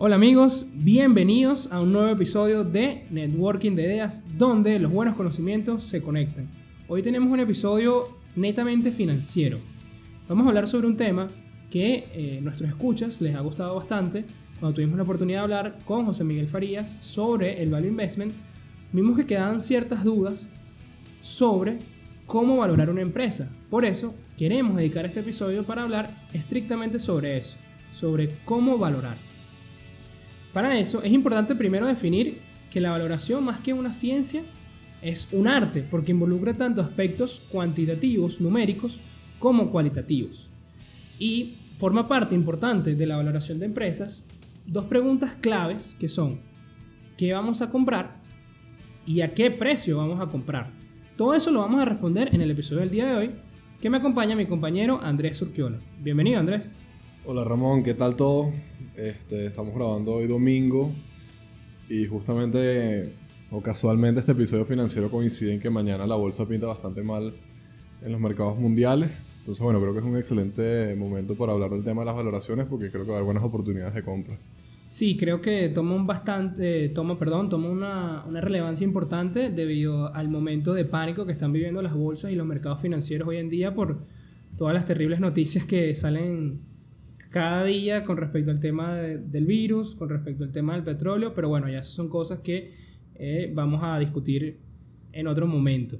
Hola amigos, bienvenidos a un nuevo episodio de Networking de Ideas, donde los buenos conocimientos se conectan. Hoy tenemos un episodio netamente financiero. Vamos a hablar sobre un tema que eh, nuestros escuchas les ha gustado bastante. Cuando tuvimos la oportunidad de hablar con José Miguel Farías sobre el value investment, vimos que quedaban ciertas dudas sobre cómo valorar una empresa. Por eso queremos dedicar este episodio para hablar estrictamente sobre eso, sobre cómo valorar. Para eso es importante primero definir que la valoración más que una ciencia es un arte porque involucra tanto aspectos cuantitativos, numéricos, como cualitativos. Y forma parte importante de la valoración de empresas dos preguntas claves que son ¿qué vamos a comprar? y ¿a qué precio vamos a comprar? Todo eso lo vamos a responder en el episodio del día de hoy que me acompaña mi compañero Andrés Surquiola. Bienvenido Andrés. Hola Ramón, ¿qué tal todo? Este, estamos grabando hoy domingo y justamente o casualmente este episodio financiero coincide en que mañana la bolsa pinta bastante mal en los mercados mundiales. Entonces, bueno, creo que es un excelente momento para hablar del tema de las valoraciones porque creo que va a haber buenas oportunidades de compra. Sí, creo que toma un bastante, toma, perdón, toma una, una, relevancia importante debido al momento de pánico que están viviendo las bolsas y los mercados financieros hoy en día por todas las terribles noticias que salen cada día con respecto al tema del virus, con respecto al tema del petróleo, pero bueno, ya son cosas que eh, vamos a discutir en otro momento.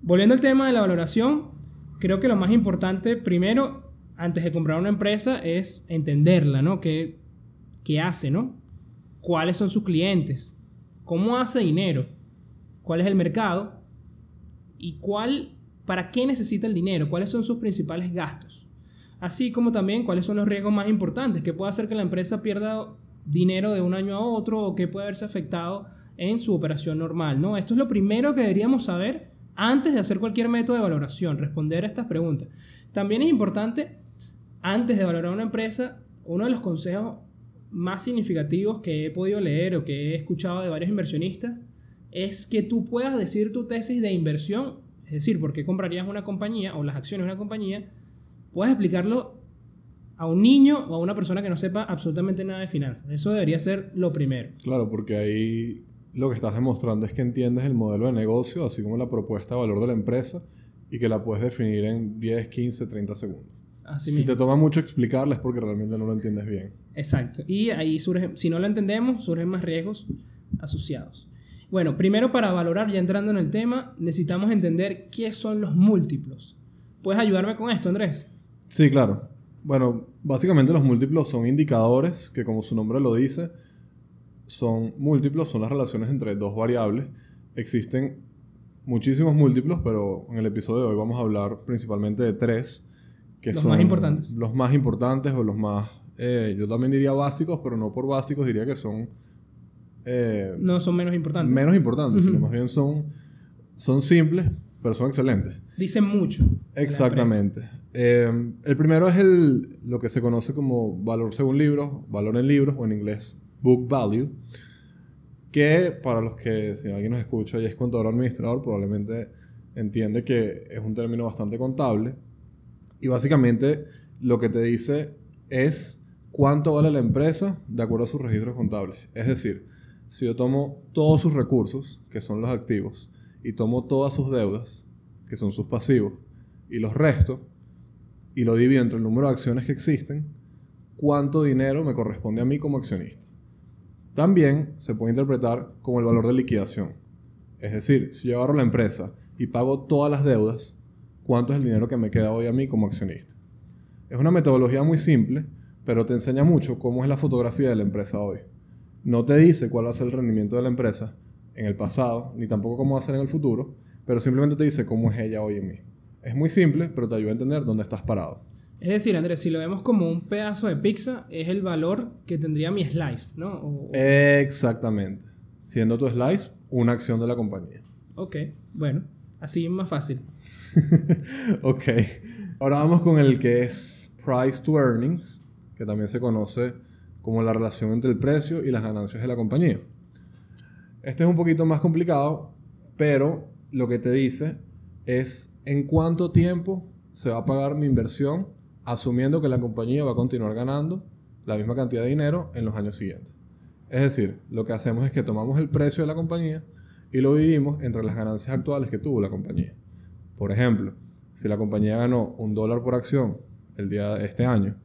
Volviendo al tema de la valoración, creo que lo más importante, primero, antes de comprar una empresa, es entenderla, ¿no? ¿Qué, qué hace, ¿no? ¿Cuáles son sus clientes? ¿Cómo hace dinero? ¿Cuál es el mercado? ¿Y cuál, para qué necesita el dinero? ¿Cuáles son sus principales gastos? Así como también cuáles son los riesgos más importantes, que puede hacer que la empresa pierda dinero de un año a otro o que puede haberse afectado en su operación normal, ¿no? Esto es lo primero que deberíamos saber antes de hacer cualquier método de valoración, responder a estas preguntas. También es importante, antes de valorar una empresa, uno de los consejos más significativos que he podido leer o que he escuchado de varios inversionistas es que tú puedas decir tu tesis de inversión, es decir, por qué comprarías una compañía o las acciones de una compañía, puedes explicarlo a un niño o a una persona que no sepa absolutamente nada de finanzas. Eso debería ser lo primero. Claro, porque ahí lo que estás demostrando es que entiendes el modelo de negocio, así como la propuesta de valor de la empresa, y que la puedes definir en 10, 15, 30 segundos. Así si te toma mucho explicarla es porque realmente no lo entiendes bien. Exacto. Y ahí surge, si no lo entendemos, surgen más riesgos asociados. Bueno, primero para valorar, ya entrando en el tema, necesitamos entender qué son los múltiplos. ¿Puedes ayudarme con esto, Andrés? Sí, claro. Bueno, básicamente los múltiplos son indicadores que, como su nombre lo dice, son múltiplos, son las relaciones entre dos variables. Existen muchísimos múltiplos, pero en el episodio de hoy vamos a hablar principalmente de tres. Que los más importantes. Los más importantes o los más, eh, yo también diría básicos, pero no por básicos, diría que son... Eh, no son menos importantes. Menos importantes, sino más bien son, son simples, pero son excelentes. Dicen mucho. Exactamente. Em, el primero es el, lo que se conoce como valor según libros, valor en libros o en inglés book value, que para los que, si alguien nos escucha y es contador administrador, probablemente entiende que es un término bastante contable. Y básicamente lo que te dice es cuánto vale la empresa de acuerdo a sus registros contables. Es decir, si yo tomo todos sus recursos, que son los activos, y tomo todas sus deudas, que son sus pasivos, y los restos, y lo divido entre el número de acciones que existen, cuánto dinero me corresponde a mí como accionista. También se puede interpretar como el valor de liquidación. Es decir, si yo agarro la empresa y pago todas las deudas, ¿cuánto es el dinero que me queda hoy a mí como accionista? Es una metodología muy simple, pero te enseña mucho cómo es la fotografía de la empresa hoy. No te dice cuál va a ser el rendimiento de la empresa en el pasado, ni tampoco cómo va a ser en el futuro, pero simplemente te dice cómo es ella hoy en mí. Es muy simple, pero te ayuda a entender dónde estás parado. Es decir, Andrés, si lo vemos como un pedazo de pizza, es el valor que tendría mi slice, ¿no? Exactamente. Siendo tu slice una acción de la compañía. Ok, bueno, así es más fácil. ok. Ahora vamos con el que es price to earnings, que también se conoce como la relación entre el precio y las ganancias de la compañía. Este es un poquito más complicado, pero lo que te dice es en cuánto tiempo se va a pagar mi inversión, asumiendo que la compañía va a continuar ganando la misma cantidad de dinero en los años siguientes. Es decir, lo que hacemos es que tomamos el precio de la compañía y lo dividimos entre las ganancias actuales que tuvo la compañía. Por ejemplo, si la compañía ganó un dólar por acción el día de este año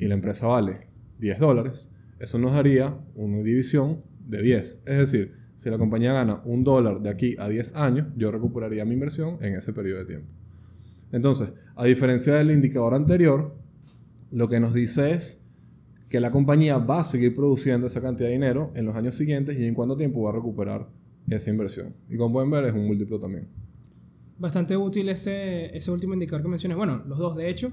y la empresa vale 10 dólares, eso nos daría una división de 10. Es decir, si la compañía gana un dólar de aquí a 10 años, yo recuperaría mi inversión en ese periodo de tiempo. Entonces, a diferencia del indicador anterior, lo que nos dice es que la compañía va a seguir produciendo esa cantidad de dinero en los años siguientes y en cuánto tiempo va a recuperar esa inversión. Y como pueden ver, es un múltiplo también. Bastante útil ese, ese último indicador que mencioné. Bueno, los dos, de hecho.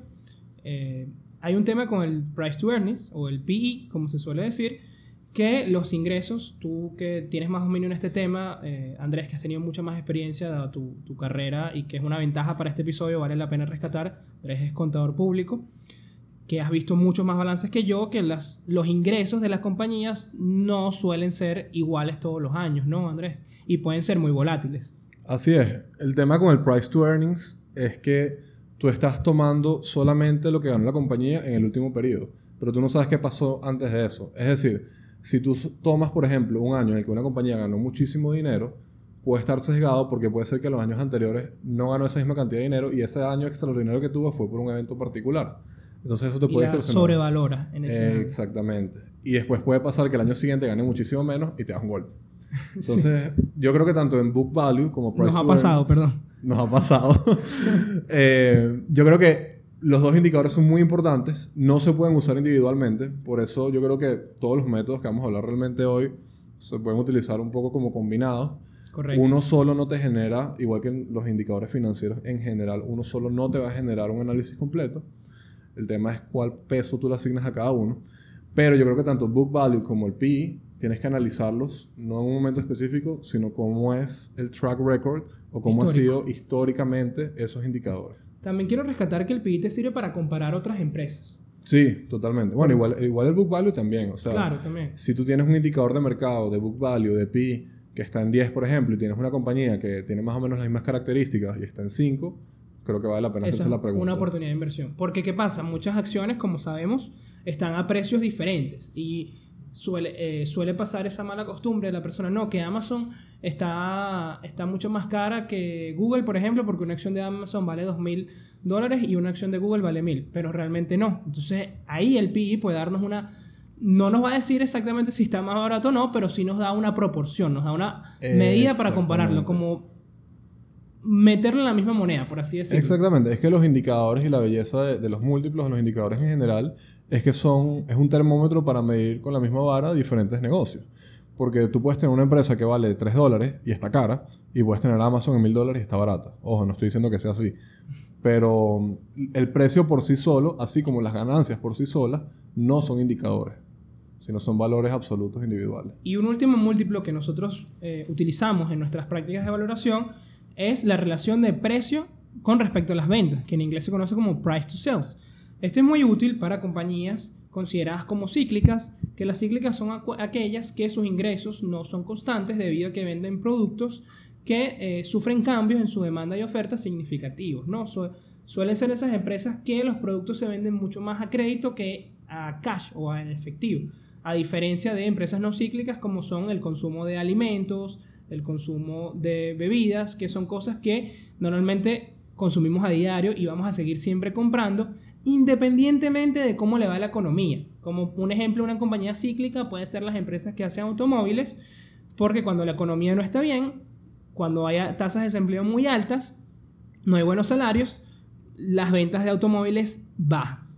Eh, hay un tema con el price to earnings o el PE, como se suele decir, que los ingresos, tú que tienes más dominio en este tema, eh, Andrés, que has tenido mucha más experiencia dada tu, tu, carrera y que es una ventaja para este episodio, vale la pena rescatar, Andrés es contador público, que has visto muchos más balances que yo, que los ingresos de las compañías no suelen ser iguales todos los años, ¿no, Andrés? Y pueden ser muy volátiles. Así es, el tema con el price to earnings es que tú estás tomando solamente lo que ganó la compañía en el último periodo, pero tú no sabes qué pasó antes de eso. Es decir, si tú tomas, por ejemplo, un año en el que una compañía ganó muchísimo dinero, puede estar sesgado porque puede ser que los años anteriores no ganó esa misma cantidad de dinero y ese año extraordinario que tuvo fue por un evento particular. Entonces eso te puede y sobrevalora en ese eh, Exactamente. Y después puede pasar que el año siguiente gane muchísimo menos y te das un golpe. Entonces, yo creo que tanto en book value como price Nos ha pasado, perdón. Nos ha pasado. eh, yo creo que los dos indicadores son muy importantes, no se pueden usar individualmente, por eso yo creo que todos los métodos que vamos a hablar realmente hoy se pueden utilizar un poco como combinados. Correcto. Uno solo no te genera, igual que los indicadores financieros en general, uno solo no te va a generar un análisis completo. El tema es cuál peso tú le asignas a cada uno. Pero yo creo que tanto book value como el PE tienes que analizarlos no en un momento específico, sino cómo es el track record o cómo han sido históricamente esos indicadores. También quiero rescatar que el PI te sirve para comparar otras empresas. Sí, totalmente. Bueno, igual, igual el book value también. O sea, claro, también. Si tú tienes un indicador de mercado de book value, de PI, que está en 10, por ejemplo, y tienes una compañía que tiene más o menos las mismas características y está en 5, creo que vale la pena hacerse la pregunta. Una oportunidad de inversión. Porque, ¿qué pasa? Muchas acciones, como sabemos, están a precios diferentes. Y suele, eh, suele pasar esa mala costumbre de la persona, no, que Amazon está, está mucho más cara que Google, por ejemplo, porque una acción de Amazon vale 2.000 dólares y una acción de Google vale 1.000, pero realmente no. Entonces ahí el PI puede darnos una... No nos va a decir exactamente si está más barato o no, pero sí nos da una proporción, nos da una medida para compararlo, como meterlo en la misma moneda, por así decirlo. Exactamente, es que los indicadores y la belleza de, de los múltiplos, los indicadores en general, es que son, es un termómetro para medir con la misma vara diferentes negocios. Porque tú puedes tener una empresa que vale 3 dólares y está cara, y puedes tener Amazon en 1000 dólares y está barata. Ojo, no estoy diciendo que sea así. Pero mm, el precio por sí solo, así como las ganancias por sí solas, no son indicadores, sino son valores absolutos individuales. Y un último múltiplo que nosotros eh, utilizamos en nuestras prácticas de valoración es la relación de precio con respecto a las ventas, que en inglés se conoce como price to sales. Este es muy útil para compañías consideradas como cíclicas, que las cíclicas son aquellas que sus ingresos no son constantes debido a que venden productos que eh, sufren cambios en su demanda y oferta significativos. ¿no? suelen ser esas empresas que los productos se venden mucho más a crédito que a cash o en efectivo, a diferencia de empresas no cíclicas como son el consumo de alimentos, el consumo de bebidas, que son cosas que normalmente consumimos a diario y vamos a seguir siempre comprando independientemente de cómo le va la economía. Como un ejemplo, una compañía cíclica puede ser las empresas que hacen automóviles, porque cuando la economía no está bien, cuando haya tasas de desempleo muy altas, no hay buenos salarios, las ventas de automóviles bajan.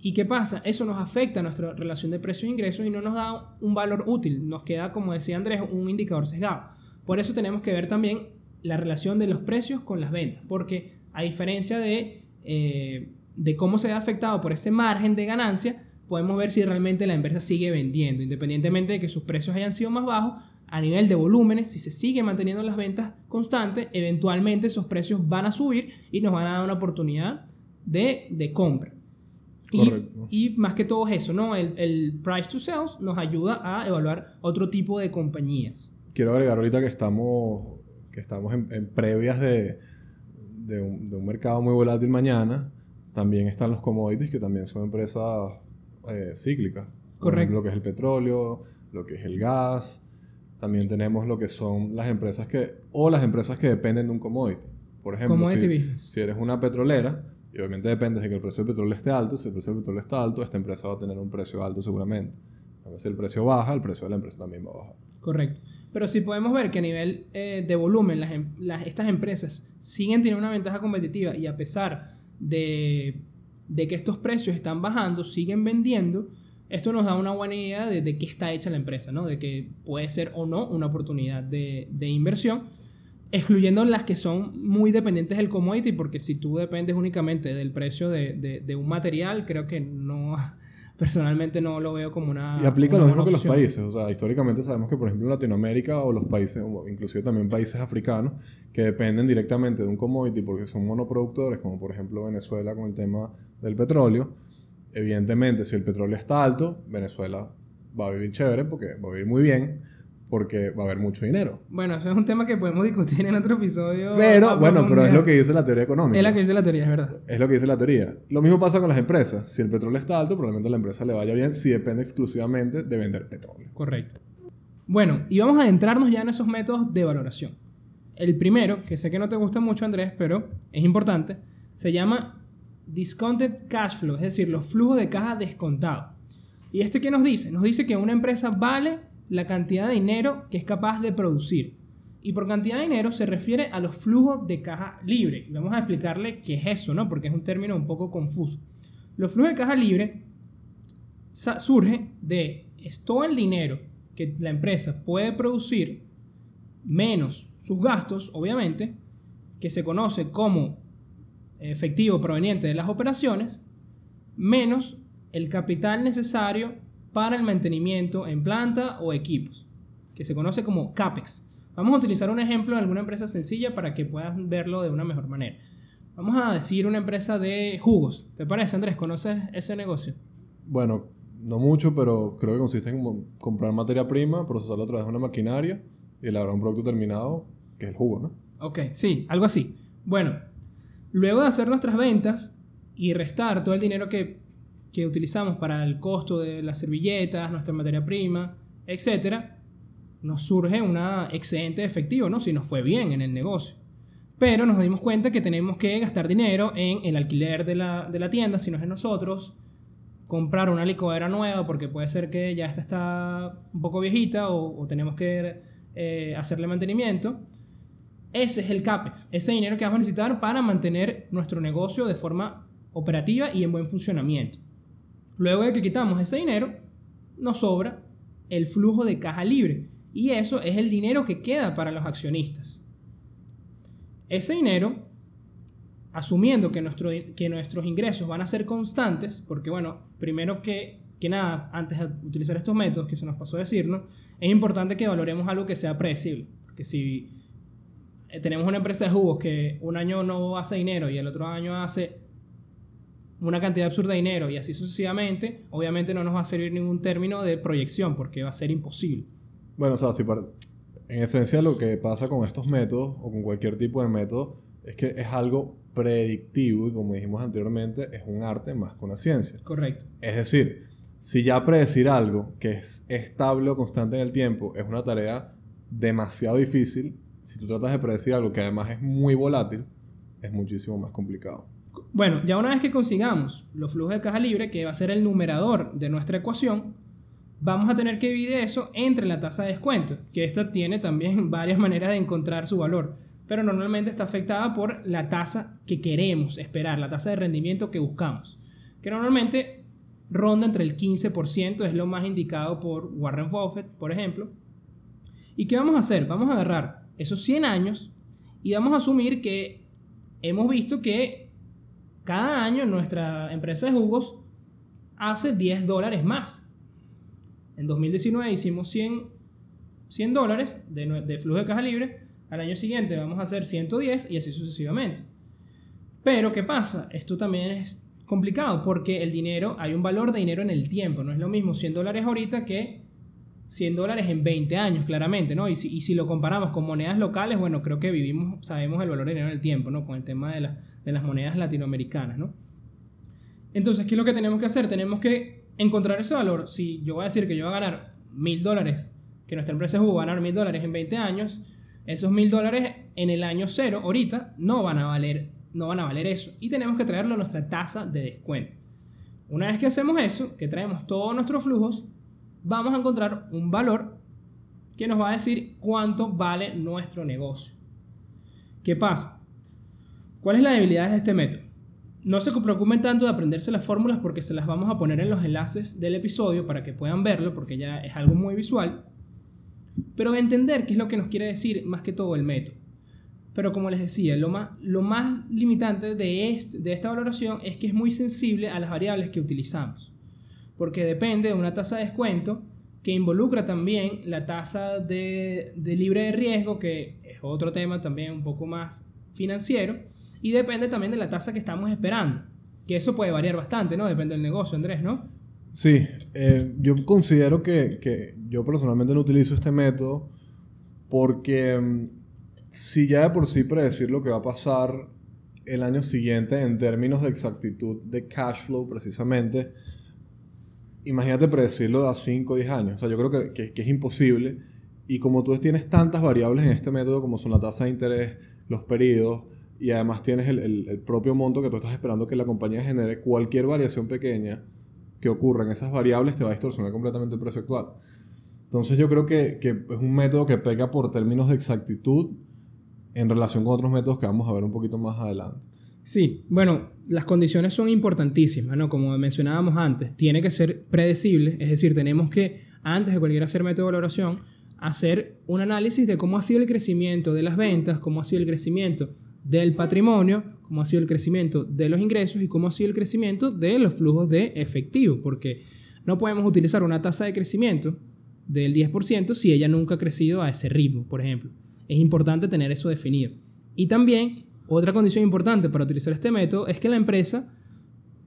¿Y qué pasa? Eso nos afecta a nuestra relación de precios-ingresos e y no nos da un valor útil. Nos queda, como decía Andrés, un indicador sesgado. Por eso tenemos que ver también la relación de los precios con las ventas. Porque a diferencia de eh, de cómo se ve afectado por ese margen de ganancia, podemos ver si realmente la empresa sigue vendiendo, independientemente de que sus precios hayan sido más bajos, a nivel de volúmenes, si se sigue manteniendo las ventas constantes, eventualmente esos precios van a subir y nos van a dar una oportunidad de, de compra. Y, y, más que todo eso, ¿no? El, el, price to sales nos ayuda a evaluar otro tipo de compañías. Quiero agregar ahorita que estamos, que estamos en, en previas de, de, un, de un mercado muy volátil mañana también están los commodities, que también son empresas eh, cíclicas. Correcto. lo que es el petróleo, lo que es el gas. También tenemos lo que son las empresas que, o las empresas que dependen de un commodity. Por ejemplo, si, si eres una petrolera, y obviamente dependes de que el precio del petróleo esté alto, si el precio del petróleo está alto, esta empresa va a tener un precio alto seguramente. A ver, si el precio baja, el precio de la empresa también va a bajar. Correcto. Pero sí podemos ver que a nivel eh, de volumen, las, em- las- estas empresas siguen teniendo una ventaja competitiva y a pesar de, de que estos precios están bajando, siguen vendiendo. Esto nos da una buena idea de, de qué está hecha la empresa, ¿no? De que puede ser o no una oportunidad de, de inversión, excluyendo las que son muy dependientes del commodity, porque si tú dependes únicamente del precio de, de- de un material, creo que no, personalmente no lo veo como una... Y aplica una lo mismo que los países. O sea, históricamente sabemos que, por ejemplo, en Latinoamérica o los países, o inclusive también países africanos, que dependen directamente de un commodity porque son monoproductores, como por ejemplo Venezuela con el tema del petróleo. Evidentemente, si el petróleo está alto, Venezuela va a vivir chévere porque va a vivir muy bien, porque va a haber mucho dinero. Bueno, eso es un tema que podemos discutir en otro episodio. Pero, bueno, pero es lo que dice la teoría económica. Es la que dice la teoría, es verdad. Es lo que dice la teoría. Lo mismo pasa con las empresas. Si el petróleo está alto, probablemente a la empresa le vaya bien si depende exclusivamente de vender petróleo. Correcto. Bueno, y vamos a adentrarnos ya en esos métodos de valoración. El primero, que sé que no te gusta mucho, Andrés, pero es importante, se llama Discounted Cash Flow, es decir, los flujos de caja descontados. ¿Y este qué nos dice? Nos dice que una empresa vale la cantidad de dinero que es capaz de producir. Y por cantidad de dinero se refiere a los flujos de caja libre. Vamos a explicarle qué es eso, ¿no? Porque es un término un poco confuso. Los flujos de caja libre surge de todo el dinero que la empresa puede producir menos sus gastos, obviamente, que se conoce como efectivo proveniente de las operaciones, menos el capital necesario para el mantenimiento en planta o equipos, que se conoce como CAPEX. Vamos a utilizar un ejemplo de alguna empresa sencilla para que puedas verlo de una mejor manera. Vamos a decir una empresa de jugos. ¿Te parece, Andrés? ¿Conoces ese negocio? Bueno, no mucho, pero creo que consiste en comprar materia prima, procesarla a través de una maquinaria y elaborar un producto terminado, que es el jugo, ¿no? Ok, sí, algo así. Bueno, luego de hacer nuestras ventas y restar todo el dinero que, que utilizamos para el costo de las servilletas, nuestra materia prima, etc., nos surge un excedente de efectivo, ¿no? Si nos fue bien en el negocio. Pero nos dimos cuenta que tenemos que gastar dinero en el alquiler de la, de la tienda, si no es de nosotros, comprar una licuadora nueva porque puede ser que ya esta está un poco viejita o, o tenemos que eh, hacerle mantenimiento. Ese es el CAPEX, ese dinero que vamos a necesitar para mantener nuestro negocio de forma operativa y en buen funcionamiento. Luego de que quitamos ese dinero, nos sobra el flujo de caja libre y eso es el dinero que queda para los accionistas. Ese dinero, asumiendo que, nuestro, que nuestros ingresos van a ser constantes, porque bueno, primero que, que nada, antes de utilizar estos métodos, que se nos pasó a decirnos, es importante que valoremos algo que sea predecible. Porque si eh, tenemos una empresa de jugos que un año no hace dinero y el otro año hace una cantidad absurda de dinero y así sucesivamente, obviamente no nos va a servir ningún término de proyección porque va a ser imposible. Bueno, o sea, si para- en esencia lo que pasa con estos métodos o con cualquier tipo de método es que es algo predictivo y como dijimos anteriormente, es un arte más que una ciencia. Correcto. Es decir, si ya predecir algo que es estable o constante en el tiempo es una tarea demasiado difícil, si tú tratas de predecir algo que además es muy volátil, es muchísimo más complicado. Bueno, ya una vez que consigamos los flujos de caja libre, que va a ser el numerador de nuestra ecuación, vamos a tener que dividir eso entre la tasa de descuento, que esta tiene también varias maneras de encontrar su valor, pero normalmente está afectada por la tasa que queremos esperar, la tasa de rendimiento que buscamos, que normalmente ronda entre el 15%, es lo más indicado por Warren Buffett, por ejemplo. ¿Y qué vamos a hacer? Vamos a agarrar esos 100 años y vamos a asumir que hemos visto que cada año nuestra empresa de jugos hace 10 dólares más. En 2019 hicimos 100, 100 dólares de, de flujo de caja libre. Al año siguiente vamos a hacer 110 y así sucesivamente. Pero ¿qué pasa? Esto también es complicado porque el dinero, hay un valor de dinero en el tiempo. No es lo mismo 100 dólares ahorita que 100 dólares en 20 años, claramente, ¿no? Y si, y si lo comparamos con monedas locales, bueno, creo que vivimos, sabemos el valor de dinero en el tiempo, ¿no? Con el tema de, la- de las monedas latinoamericanas, ¿no? Entonces, ¿qué es lo que tenemos que hacer? Tenemos que encontrar ese valor, si yo voy a decir que yo voy a ganar mil dólares, que nuestra empresa va a ganar mil dólares en 20 años, esos mil dólares en el año cero, ahorita, no van a valer, no van a valer eso. Y tenemos que traerlo a nuestra tasa de descuento. Una vez que hacemos eso, que traemos todos nuestros flujos, vamos a encontrar un valor que nos va a decir cuánto vale nuestro negocio. ¿Qué pasa? ¿Cuál es la debilidad de este método? No se preocupen tanto de aprenderse las fórmulas porque se las vamos a poner en los enlaces del episodio para que puedan verlo porque ya es algo muy visual. Pero entender qué es lo que nos quiere decir más que todo el método. Pero como les decía, lo más, limitante de, de esta valoración es que es muy sensible a las variables que utilizamos. Porque depende de una tasa de descuento que involucra también la tasa de, de libre de riesgo, que es otro tema también un poco más financiero y depende también de la tasa que estamos esperando. Que eso puede variar bastante, ¿no? Depende del negocio, Andrés, ¿no? Sí, eh, yo considero que, que, yo personalmente no utilizo este método porque mm, si ya de por sí predecir lo que va a pasar el año siguiente en términos de exactitud de cash flow precisamente, imagínate predecirlo a 5 o 10 años. O sea, yo creo que, que, es imposible. Y como tú tienes tantas variables en este método como son la tasa de interés, los periodos, y además tienes el, el, propio monto que tú estás esperando que la compañía genere, cualquier variación pequeña que ocurra en esas variables te va a distorsionar completamente el precio actual. Entonces yo creo que, que es un método que pega por términos de exactitud en relación con otros métodos que vamos a ver un poquito más adelante. Sí, bueno, las condiciones son importantísimas, ¿no? Como mencionábamos antes, tiene que ser predecible, es decir, tenemos que, antes de cualquier hacer método de valoración, hacer un análisis de cómo ha sido el crecimiento de las ventas, cómo ha sido el crecimiento del patrimonio, cómo ha sido el crecimiento de los ingresos y cómo ha sido el crecimiento de los flujos de efectivo, porque no podemos utilizar una tasa de crecimiento del 10% si ella nunca ha crecido a ese ritmo, por ejemplo. Es importante tener eso definido. Y también, otra condición importante para utilizar este método es que la empresa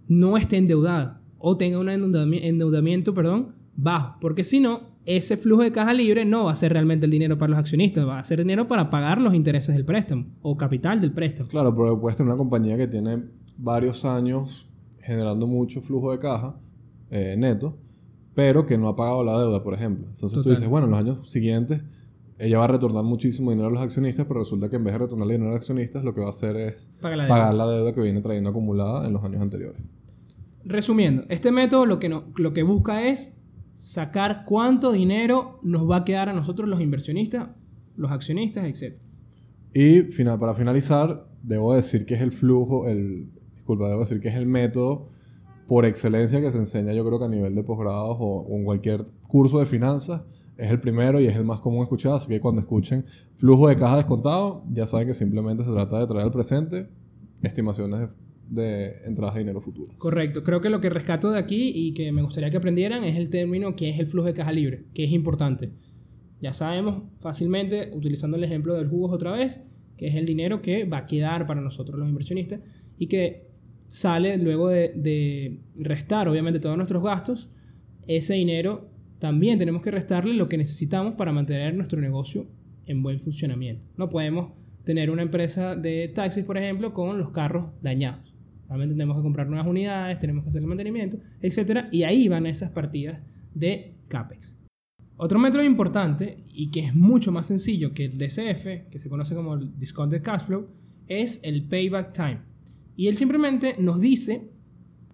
no esté endeudada o tenga un endeudamiento, perdón, bajo, porque si no, ese flujo de caja libre no va a ser realmente el dinero para los accionistas, va a ser dinero para pagar los intereses del préstamo o capital del préstamo. Claro, pero puedes tener una compañía que tiene varios años generando mucho flujo de caja eh, neto, pero que no ha pagado la deuda, por ejemplo. Entonces tú dices, bueno, en los años siguientes ella va a retornar muchísimo dinero a los accionistas, pero resulta que en vez de retornar dinero a los accionistas, lo que va a hacer es pagar la deuda que viene trayendo acumulada en los años anteriores. Resumiendo, este método lo que, no, lo que busca es sacar cuánto dinero nos va a quedar a nosotros los inversionistas, los accionistas, etc. Y final, para finalizar, debo decir que es el flujo, el, disculpa, debo decir que es el método por excelencia que se enseña yo creo que a nivel de posgrados o, o en cualquier curso de finanzas. Es el primero y es el más común escuchado, así que cuando escuchen flujo de caja descontado, ya saben que simplemente se trata de traer al presente estimaciones de de entradas de dinero futuro. Correcto. Creo que lo que rescato de aquí y que me gustaría que aprendieran es el término que es el flujo de caja libre, que es importante. Ya sabemos fácilmente, utilizando el ejemplo del jugos otra vez, que es el dinero que va a quedar para nosotros los inversionistas y que sale luego de, de restar obviamente todos nuestros gastos, ese dinero también tenemos que restarle lo que necesitamos para mantener nuestro negocio en buen funcionamiento. No podemos tener una empresa de taxis, por ejemplo, con los carros dañados. Realmente tenemos que comprar nuevas unidades, tenemos que hacer el mantenimiento, etc. Y ahí van esas partidas de CAPEX. Otro método importante y que es mucho más sencillo que el DCF, que se conoce como el Discounted Cash Flow, es el Payback Time. Y él simplemente nos dice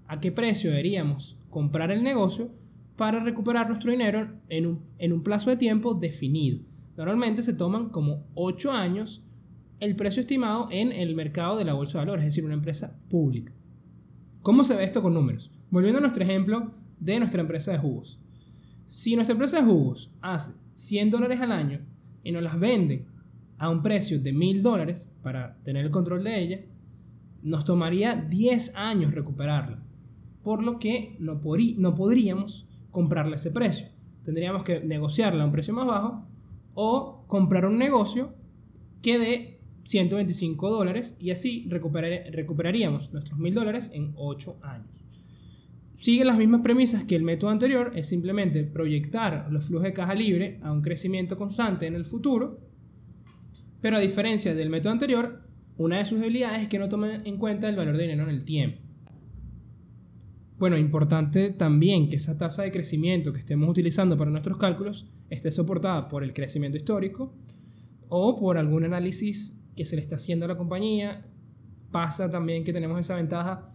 a qué precio deberíamos comprar el negocio para recuperar nuestro dinero en un, en un plazo de tiempo definido. Normalmente se toman como 8 años el precio estimado en el mercado de la bolsa de valores, es decir, una empresa pública. ¿Cómo se ve esto con números? Volviendo a nuestro ejemplo de nuestra empresa de jugos. Si nuestra empresa de jugos hace 100 dólares al año y nos las vende a un precio de 1000 dólares para tener el control de ella, nos tomaría 10 años recuperarla. Por lo que no, no podríamos comprarle ese precio. Tendríamos que negociarla a un precio más bajo o comprar un negocio que dé 125 dólares y así recuperaríamos nuestros 1000 dólares en 8 años. Sigue las mismas premisas que el método anterior, es simplemente proyectar los flujos de caja libre a un crecimiento constante en el futuro, pero a diferencia del método anterior, una de sus debilidades es que no toma en cuenta el valor de dinero en el tiempo. Bueno, importante también que esa tasa de crecimiento que estemos utilizando para nuestros cálculos esté soportada por el crecimiento histórico o por algún análisis que se le está haciendo a la compañía. Pasa también que tenemos esa ventaja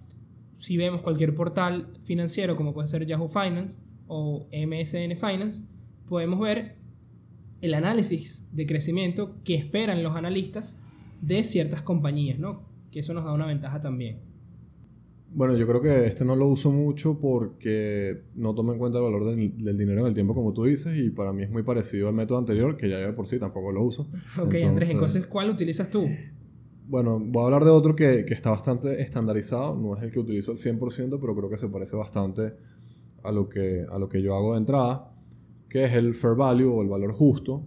si vemos cualquier portal financiero como puede ser Yahoo Finance o MSN Finance, podemos ver el análisis de crecimiento que esperan los analistas de ciertas compañías, ¿no? Que eso nos da una ventaja también. Bueno, yo creo que este no lo uso mucho porque no toma en cuenta el valor del, dinero en el tiempo, como tú dices, y para mí es muy parecido al método anterior, que ya de por sí tampoco lo uso. Ok, Andrés, entonces, ¿cuál utilizas tú? Bueno, voy a hablar de otro que, que, está bastante estandarizado, no es el que utilizo al 100%, pero creo que se parece bastante a lo que, a lo que yo hago de entrada, que es el fair value o el valor justo,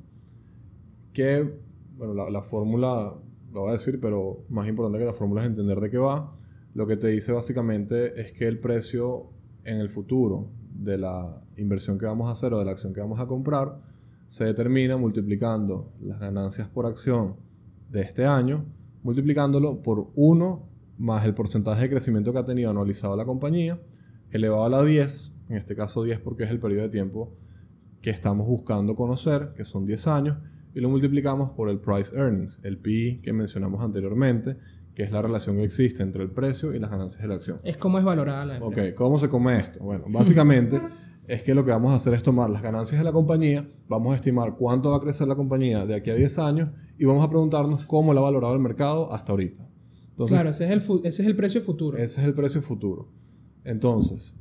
que, bueno, la, la fórmula, lo voy a decir, pero más importante que la fórmula es entender de qué va lo que te dice básicamente es que el precio en el futuro de la inversión que vamos a hacer o de la acción que vamos a comprar se determina multiplicando las ganancias por acción de este año, multiplicándolo por 1 más el porcentaje de crecimiento que ha tenido anualizado la compañía, elevado a la 10, en este caso 10 porque es el periodo de tiempo que estamos buscando conocer, que son 10 años, y lo multiplicamos por el price earnings, el PI que mencionamos anteriormente, que es la relación que existe entre el precio y las ganancias de la acción. Es cómo es valorada la empresa. Ok, ¿cómo se come esto? Bueno, básicamente es que lo que vamos a hacer es tomar las ganancias de la compañía, vamos a estimar cuánto va a crecer la compañía de aquí a 10 años y vamos a preguntarnos cómo la ha valorado el mercado hasta ahorita. claro, ese es, el ese es el precio futuro. Ese es el precio futuro. Entonces,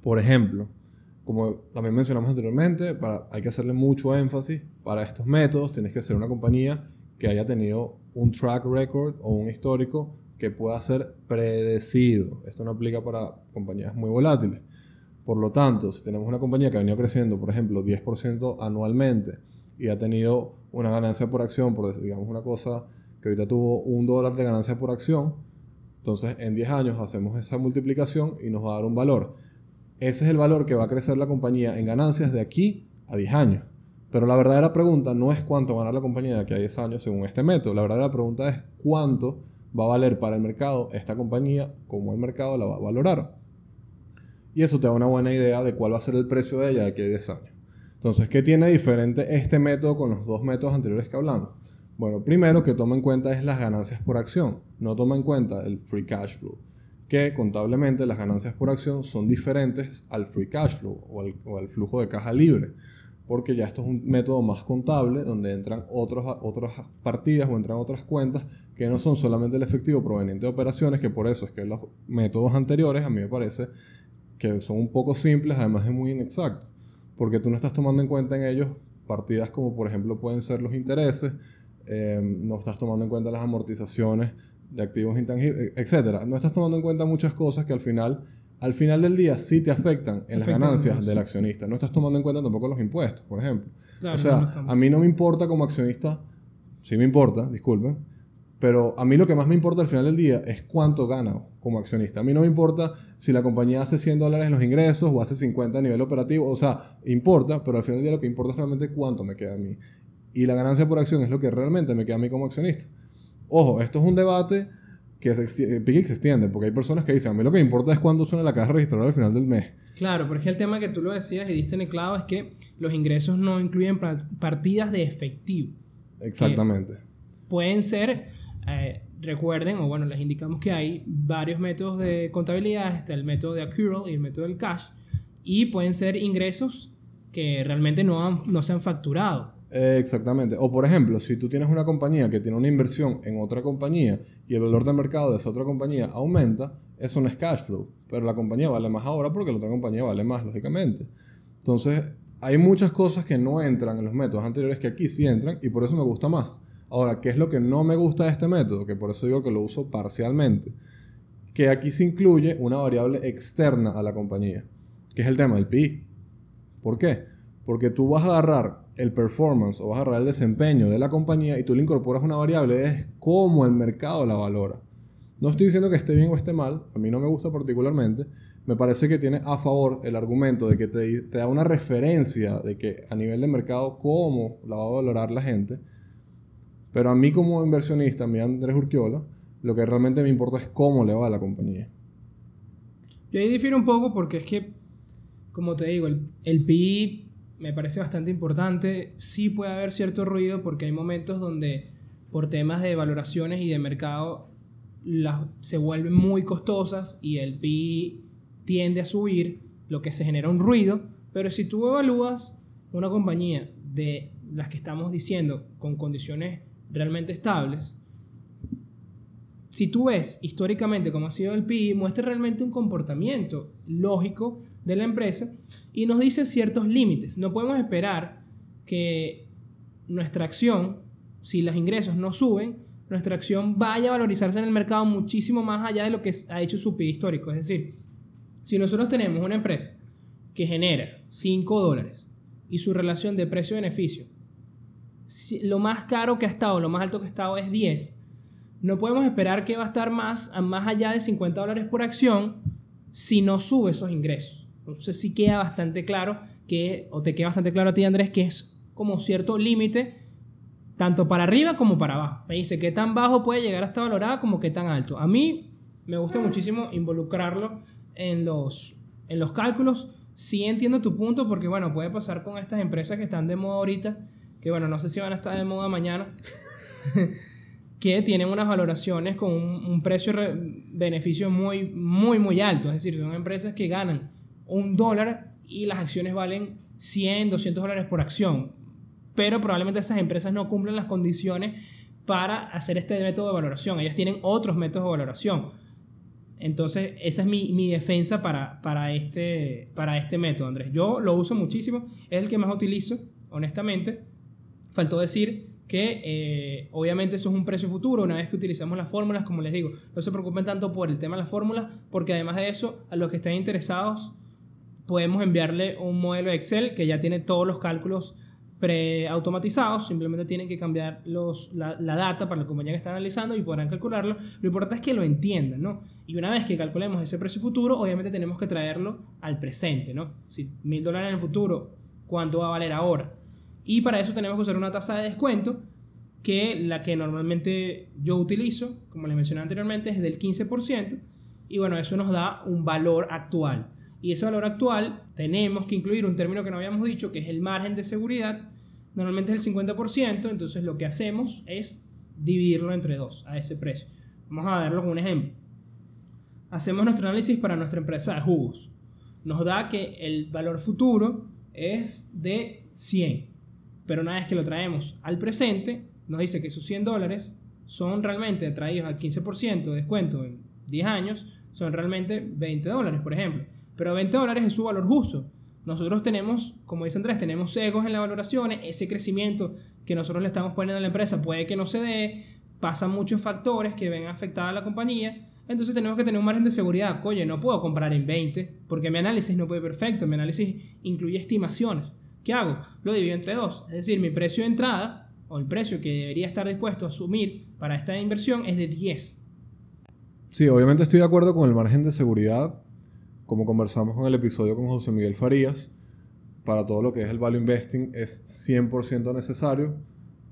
por ejemplo, como también mencionamos anteriormente, para, hay que hacerle mucho énfasis para estos métodos, tienes que ser una compañía que haya tenido un track record o un histórico que pueda ser predecido. Esto no aplica para compañías muy volátiles. Por lo tanto, si tenemos una compañía que ha venido creciendo, por ejemplo, 10% anualmente y ha tenido una ganancia por acción, por digamos una cosa que ahorita tuvo un dólar de ganancia por acción, entonces en 10 años hacemos esa multiplicación y nos va a dar un valor. Ese es el valor que va a crecer la compañía en ganancias de aquí a 10 años. Pero la verdadera pregunta no es cuánto va a ganar la compañía de aquí a 10 años según este método. La verdadera pregunta es cuánto va a valer para el mercado esta compañía, cómo el mercado la va a valorar. Y eso te da una buena idea de cuál va a ser el precio de ella de aquí a 10 años. Entonces, ¿qué tiene diferente este método con los dos métodos anteriores que hablamos? Bueno, primero que toma en cuenta es las ganancias por acción. No toma en cuenta el free cash flow. Que contablemente las ganancias por acción son diferentes al free cash flow o al flujo de caja libre porque ya esto es un método más contable donde entran otros, otras partidas o entran otras cuentas que no son solamente el efectivo proveniente de operaciones, que por eso es que los métodos anteriores a mí me parece que son un poco simples, además es muy inexacto, porque tú no estás tomando en cuenta en ellos partidas como por ejemplo pueden ser los intereses, eh, no estás tomando en cuenta las amortizaciones de activos intangibles, etc. No estás tomando en cuenta muchas cosas que al final al final del día sí te afectan en las ganancias del accionista. No estás tomando en cuenta tampoco los impuestos, por ejemplo. o sea, a mí no me importa como accionista, sí me importa, disculpen, pero a mí lo que más me importa al final del día es cuánto gana como accionista. A mí no me importa si la compañía hace 100 dólares en los ingresos o hace 50 a nivel operativo. O sea, importa, pero al final del día lo que importa es realmente cuánto me queda a mí. Y la ganancia por acción es lo que realmente me queda a mí como accionista. Ojo, esto es un debate que se, se extiende, porque hay personas que dicen, a mí lo que me importa es cuándo suena la caja registradora al final del mes. Claro, porque el tema que tú lo decías y diste en el clavo es que los ingresos no incluyen partidas de efectivo. Exactamente. Pueden ser, eh, recuerden, o bueno, les indicamos que hay varios métodos de contabilidad, está el método de accrual y el método del cash, y pueden ser ingresos que realmente no, han, no se han facturado exactamente. O por ejemplo, si tú tienes una compañía que tiene una inversión en otra compañía y el valor de mercado de esa otra compañía aumenta, eso no es cash flow. Pero la compañía vale más ahora porque la otra compañía vale más, lógicamente. Entonces, hay muchas cosas que no entran en los métodos anteriores que aquí sí entran y por eso me gusta más. Ahora, ¿qué es lo que no me gusta de este método? Que por eso digo que lo uso parcialmente. Que aquí se incluye una variable externa a la compañía, que es el tema del PI. ¿Por qué? Porque tú vas a agarrar el performance o vas a agarrar el desempeño de la compañía y tú le incorporas una variable, es cómo el mercado la valora. No estoy diciendo que esté bien o esté mal, a mí no me gusta particularmente. Me parece que tiene a favor el argumento de que te, da una referencia de que a nivel de mercado cómo la va a valorar la gente. Pero a mí como inversionista, a mí Andrés Urquiola, lo que realmente me importa es cómo le va a la compañía. Yo ahí difiero un poco porque es que, como te digo, el, el me parece bastante importante. Sí puede haber cierto ruido porque hay momentos donde por temas de valoraciones y de mercado las, se vuelven muy costosas y el PI tiende a subir, lo que se genera un ruido. Pero si tú evalúas una compañía de las que estamos diciendo con condiciones realmente estables, si tú ves históricamente cómo ha sido el PI, muestra realmente un comportamiento lógico de la empresa y nos dice ciertos límites. No podemos esperar que nuestra acción, si los ingresos no suben, nuestra acción vaya a valorizarse en el mercado muchísimo más allá de lo que ha hecho su PI histórico. Es decir, si nosotros tenemos una empresa que genera 5 dólares y su relación de precio-beneficio, lo más caro que ha estado, lo más alto que ha estado es 10, no podemos esperar que va a estar más, más allá de 50 dólares por acción si no sube esos ingresos. Entonces sí queda bastante claro que, o te queda bastante claro a ti Andrés, que es como cierto límite tanto para arriba como para abajo. Me dice qué tan bajo puede llegar a estar valorada como qué tan alto. A mí me gusta muchísimo involucrarlo en los, en los cálculos. Sí entiendo tu punto porque, bueno, puede pasar con estas empresas que están de moda ahorita, que, bueno, no sé si van a estar de moda mañana. que tienen unas valoraciones con un, precio-beneficio muy, muy, muy alto. Es decir, son empresas que ganan un dólar y las acciones valen 100, 200 dólares por acción. Pero probablemente esas empresas no cumplen las condiciones para hacer este método de valoración. Ellas tienen otros métodos de valoración. Entonces, esa es mi, mi defensa para, para, este, para este método, Andrés. Yo lo uso muchísimo, es el que más utilizo, honestamente. Faltó decir que eh, obviamente eso es un precio futuro una vez que utilizamos las fórmulas, como les digo. No se preocupen tanto por el tema de las fórmulas, porque además de eso, a los que estén interesados, podemos enviarle un modelo Excel que ya tiene todos los cálculos preautomatizados, simplemente tienen que cambiar los, la, data para la compañía que está analizando y podrán calcularlo. Lo importante es que lo entiendan, ¿no? Y una vez que calculemos ese precio futuro, obviamente tenemos que traerlo al presente, ¿no? Si mil dólares en el futuro, ¿cuánto va a valer ahora? Y para eso tenemos que usar una tasa de descuento que la que normalmente yo utilizo, como les mencioné anteriormente, es del 15%. Y bueno, eso nos da un valor actual. Y ese valor actual tenemos que incluir un término que no habíamos dicho, que es el margen de seguridad. Normalmente es el 50%, entonces lo que hacemos es dividirlo entre dos a ese precio. Vamos a verlo con un ejemplo. Hacemos nuestro análisis para nuestra empresa de jugos. Nos da que el valor futuro es de 100. Pero una vez que lo traemos al presente, nos dice que esos 100 dólares son realmente traídos al 15% de descuento en 10 años, son realmente 20 dólares, por ejemplo. Pero 20 dólares es su valor justo. Nosotros tenemos, como dice Andrés, tenemos egos en las valoraciones, ese crecimiento que nosotros le estamos poniendo a la empresa puede que no se dé, pasan muchos factores que ven afectada a la compañía, entonces tenemos que tener un margen de seguridad. Oye, no puedo comprar en 20 porque mi análisis no puede perfecto, mi análisis incluye estimaciones. ¿Qué hago? Lo divido entre dos. Es decir, mi precio de entrada o el precio que debería estar dispuesto a asumir para esta inversión es de 10. Sí, obviamente estoy de acuerdo con el margen de seguridad, como conversamos en el episodio con José Miguel Farías, para todo lo que es el value investing es 100% necesario,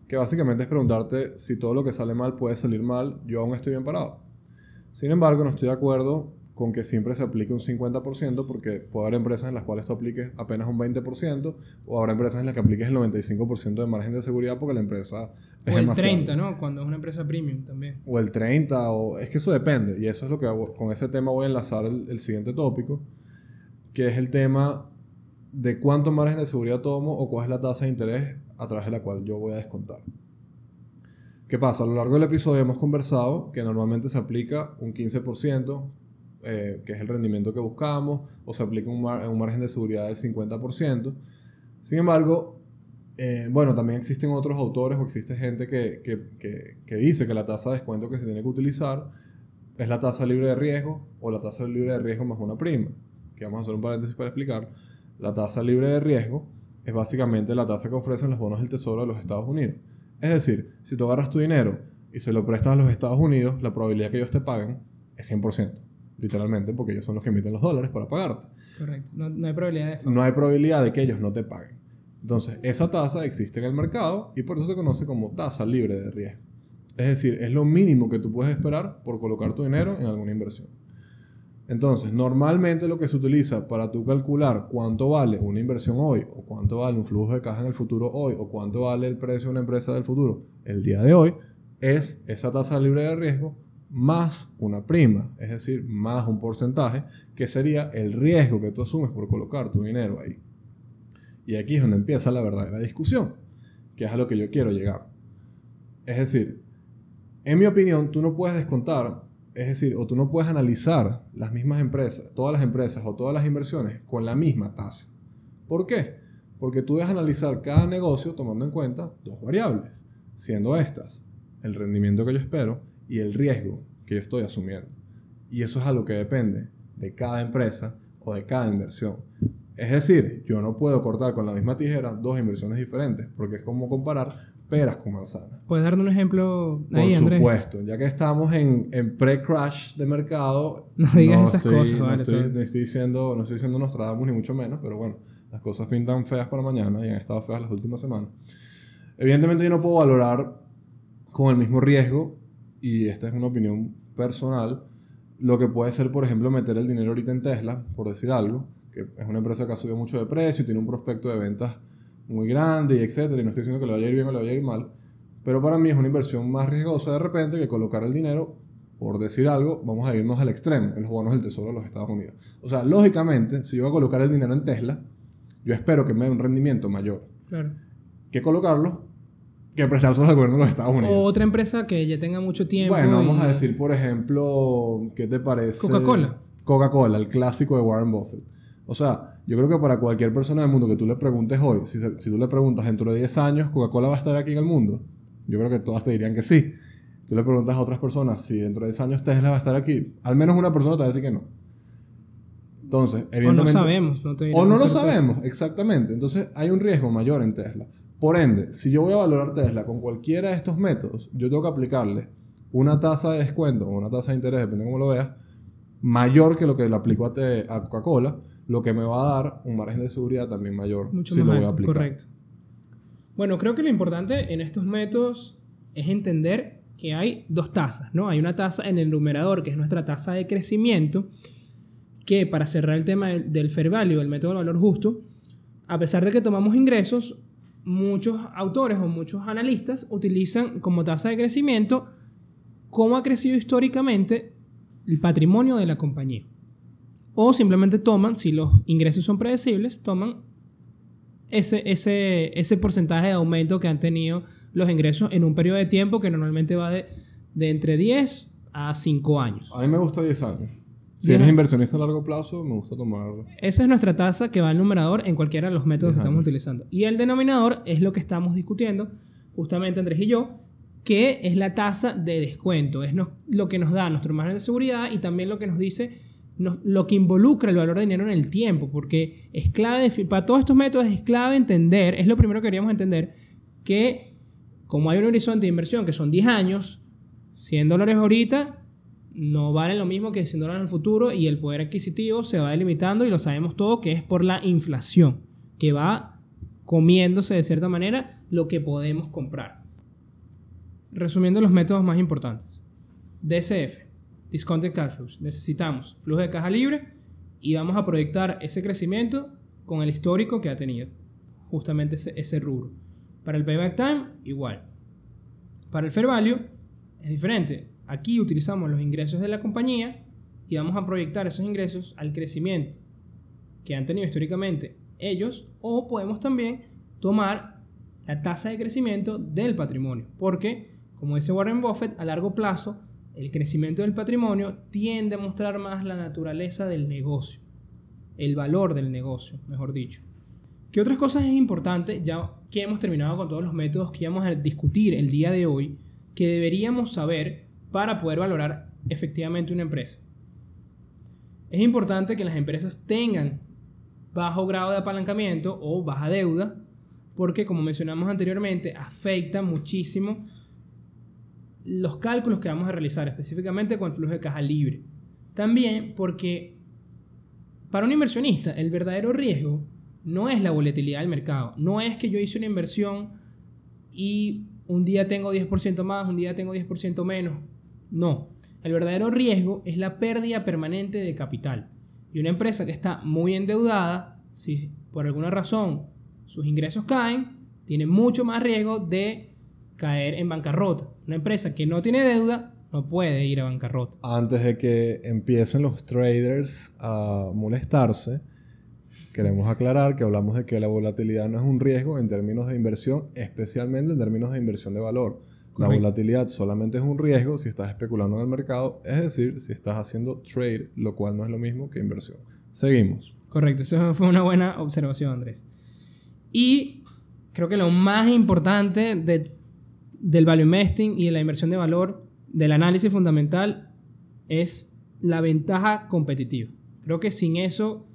que básicamente es preguntarte si todo lo que sale mal puede salir mal, yo aún estoy bien parado. Sin embargo, no estoy de acuerdo con que siempre se aplique un 50%, porque puede haber empresas en las cuales tú apliques apenas un 20%, o habrá empresas en las que apliques el 95% de margen de seguridad porque la empresa es O el 30%, ¿no? Cuando es una empresa premium también. O el 30%, o es que eso depende. Y eso es lo que hago. Con ese tema voy a enlazar el, el siguiente tópico, que es el tema de cuánto margen de seguridad tomo o cuál es la tasa de interés a través de la cual yo voy a descontar. ¿Qué pasa? A lo largo del episodio hemos conversado que normalmente se aplica un 15%, eh, que es el rendimiento que buscamos, o se aplica un, un margen de seguridad del 50%. Sin embargo, eh, bueno, también existen otros autores o existe gente que, que, que, dice que la tasa de descuento que se tiene que utilizar es la tasa libre de riesgo o la tasa libre de riesgo más una prima. Que vamos a hacer un paréntesis para explicar. La tasa libre de riesgo es básicamente la tasa que ofrecen los bonos del Tesoro de los Estados Unidos. Es decir, si tú agarras tu dinero y se lo prestas a los Estados Unidos, la probabilidad que ellos te paguen es 100% literalmente, porque ellos son los que emiten los dólares para pagarte. Correcto, no, no hay probabilidad de No hay probabilidad de que ellos no te paguen. Entonces, esa tasa existe en el mercado y por eso se conoce como tasa libre de riesgo. Es decir, es lo mínimo que tú puedes esperar por colocar tu dinero en alguna inversión. Entonces, normalmente lo que se utiliza para tú calcular cuánto vale una inversión hoy, o cuánto vale un flujo de caja en el futuro hoy, o cuánto vale el precio de una empresa del futuro el día de hoy, es esa tasa libre de riesgo más una prima, es decir, más un porcentaje, que sería el riesgo que tú asumes por colocar tu dinero ahí. Y aquí es donde empieza la verdadera discusión, que es a lo que yo quiero llegar. Es decir, en mi opinión, tú no puedes descontar es decir, o tú no puedes analizar las mismas empresas, todas las empresas o todas las inversiones con la misma tasa. ¿Por qué? Porque tú debes analizar cada negocio tomando en cuenta dos variables, siendo estas el rendimiento que yo espero y el riesgo que yo estoy asumiendo. Y eso es algo que depende de cada empresa o de cada inversión. Es decir, yo no puedo cortar con la misma tijera dos inversiones diferentes, porque es como comparar peras con manzanas. ¿Puedes darme un ejemplo ahí, Por supuesto, ya que estamos en, en pre-crash de mercado. No digas esas cosas, no vale. Estoy, no estoy diciendo, no estoy diciendo Nostradamus ni mucho menos, pero bueno, las cosas pintan feas para mañana y han estado feas las últimas semanas. Evidentemente yo no puedo valorar con el mismo riesgo, y esta es una opinión personal, lo que puede ser, por ejemplo, meter el dinero ahorita en Tesla, por decir algo, que es una empresa que ha subido mucho de precio y tiene un prospecto de ventas muy grande y etcétera, y no estoy diciendo que le vaya a ir bien o le vaya a ir mal, pero para mí es una inversión más riesgosa de repente que colocar el dinero, por decir algo, vamos a irnos al extremo, en los bonos del Tesoro de los Estados Unidos. O sea, lógicamente, si yo voy a colocar el dinero en Tesla, yo espero que me dé un rendimiento mayor. Claro. Que colocarlo, que prestárselo al gobierno de los Estados Unidos. O otra empresa que ya tenga mucho tiempo. Bueno, vamos a decir, por ejemplo, ¿qué te parece? Coca-Cola. Coca-Cola, el clásico de Warren Buffett. O sea, yo creo que para cualquier persona del mundo que tú le preguntes hoy, si, si tú le preguntas dentro de 10 años, ¿Coca-Cola va a estar aquí en el mundo? Yo creo que todas te dirían que sí. Tú le preguntas a otras personas si dentro de 10 años Tesla va a estar aquí, al menos una persona te va a decir que no. Entonces, evidentemente... O no sabemos. No o no lo sabemos, exactamente. Entonces, hay un riesgo mayor en Tesla. Por ende, si yo voy a valorar Tesla con cualquiera de estos métodos, yo tengo que aplicarle una tasa de descuento o una tasa de interés, depende de cómo lo veas, mayor que lo que le aplico a, Coca-Cola, lo que me va a dar un margen de seguridad también mayor Mucho si más lo voy a aplicar. Correcto. Bueno, creo que lo importante en estos métodos es entender que hay dos tasas, ¿no? Hay una tasa en el numerador, que es nuestra tasa de crecimiento, que para cerrar el tema del fair value, el método del valor justo, a pesar de que tomamos ingresos, muchos autores o muchos analistas utilizan como tasa de crecimiento cómo ha crecido históricamente el patrimonio de la compañía. O simplemente toman, si los ingresos son predecibles, toman ese, ese, ese porcentaje de aumento que han tenido los ingresos en un periodo de tiempo que normalmente va de, de entre 10 a 5 años. A mí me gusta 10 años. Si eres inversionista a largo plazo, me gusta tomarlo. Esa es nuestra tasa que va al numerador en cualquiera de los métodos que estamos utilizando. Y el denominador es lo que estamos discutiendo, justamente Andrés y yo, que es la tasa de descuento. Es lo que nos da nuestro margen de seguridad y también lo que nos dice lo que involucra el valor de dinero en el tiempo, porque es clave, para todos estos métodos es clave entender, es lo primero que queríamos entender, que como hay un horizonte de inversión que son 10 años, 100 dólares ahorita no vale lo mismo que 100 dólares en el futuro y el poder adquisitivo se va delimitando y lo sabemos todo que es por la inflación, que va comiéndose de cierta manera lo que podemos comprar. Resumiendo los métodos más importantes. DCF, Discounted Cash Flows. Necesitamos flujo de caja libre y vamos a proyectar ese crecimiento con el histórico que ha tenido. Justamente ese, ese rubro. Para el payback time, igual. Para el fair value, es diferente. Aquí utilizamos los ingresos de la compañía y vamos a proyectar esos ingresos al crecimiento que han tenido históricamente ellos o podemos también tomar la tasa de crecimiento del patrimonio porque como dice Warren Buffett a largo plazo el crecimiento del patrimonio tiende a mostrar más la naturaleza del negocio, el valor del negocio, mejor dicho. ¿Qué otras cosas es importante, ya que hemos terminado con todos los métodos que íbamos a discutir el día de hoy, que deberíamos saber para poder valorar efectivamente una empresa? Es importante que las empresas tengan bajo grado de apalancamiento o baja deuda, porque como mencionamos anteriormente, afecta muchísimo los cálculos que vamos a realizar específicamente con el flujo de caja libre. También porque para un inversionista el verdadero riesgo no es la volatilidad del mercado, no es que yo hice una inversión y un día tengo 10% más, un día tengo 10% menos. No, El verdadero riesgo es la pérdida permanente de capital. Y una empresa que está muy endeudada, si por alguna razón sus ingresos caen, tiene mucho más riesgo de caer en bancarrota. Una empresa que no tiene deuda no puede ir a bancarrota. Antes de que empiecen los traders a molestarse, queremos aclarar que hablamos de que la volatilidad no es un riesgo en términos de inversión, especialmente en términos de inversión de valor. La volatilidad solamente es un riesgo si estás especulando en el mercado, es decir, si estás haciendo trade, lo cual no es lo mismo que inversión. Seguimos. Correcto, eso fue una buena observación, Andrés. Y creo que lo más importante del value investing y de la inversión de valor, del análisis fundamental, es la ventaja competitiva. Creo que sin eso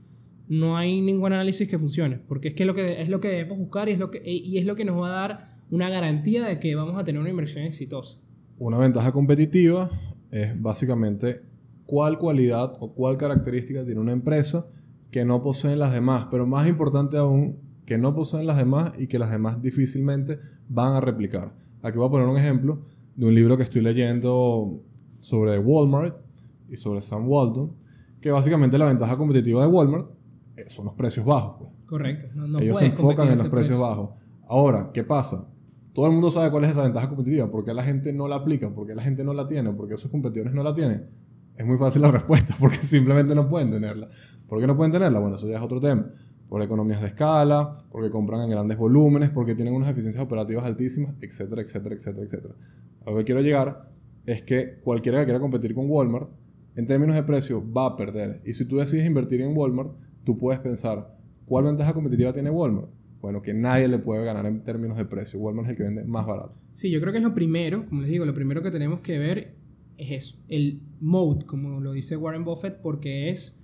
no hay ningún análisis que funcione, porque es que, lo que es lo que debemos buscar y es lo que, y es lo que nos va a dar una garantía de que vamos a tener una inversión exitosa. Una ventaja competitiva es básicamente cuál cualidad o cuál característica tiene una empresa que no poseen las demás, pero más importante aún, que no poseen las demás y que las demás difícilmente van a replicar. Aquí voy a poner un ejemplo de un libro que estoy leyendo sobre Walmart y sobre Sam Walton, que básicamente la ventaja competitiva de Walmart eh, son los precios bajos. Pues. Correcto. Ellos se enfocan en los precios bajos. Ahora, ¿qué pasa? Todo el mundo sabe cuál es esa ventaja competitiva. ¿Por qué la gente no la aplica? ¿Por qué la gente no la tiene? ¿Por qué sus competidores no la tienen? Es muy fácil la respuesta, porque simplemente no pueden tenerla. ¿Por qué no pueden tenerla? Bueno, eso ya es otro tema. Por economías de escala, porque compran en grandes volúmenes, porque tienen unas eficiencias operativas altísimas, etcétera, etcétera, etcétera, etcétera. A lo que quiero llegar es que cualquiera que quiera competir con Walmart, en términos de precio, va a perder. Y si tú decides invertir en Walmart, tú puedes pensar, ¿cuál ventaja competitiva tiene Walmart? Bueno, que nadie le puede ganar en términos de precio. Walmart es el que vende más barato. Sí, yo creo que es lo primero, como les digo, lo primero que tenemos que ver es eso, el mode, como lo dice Warren Buffett, porque es,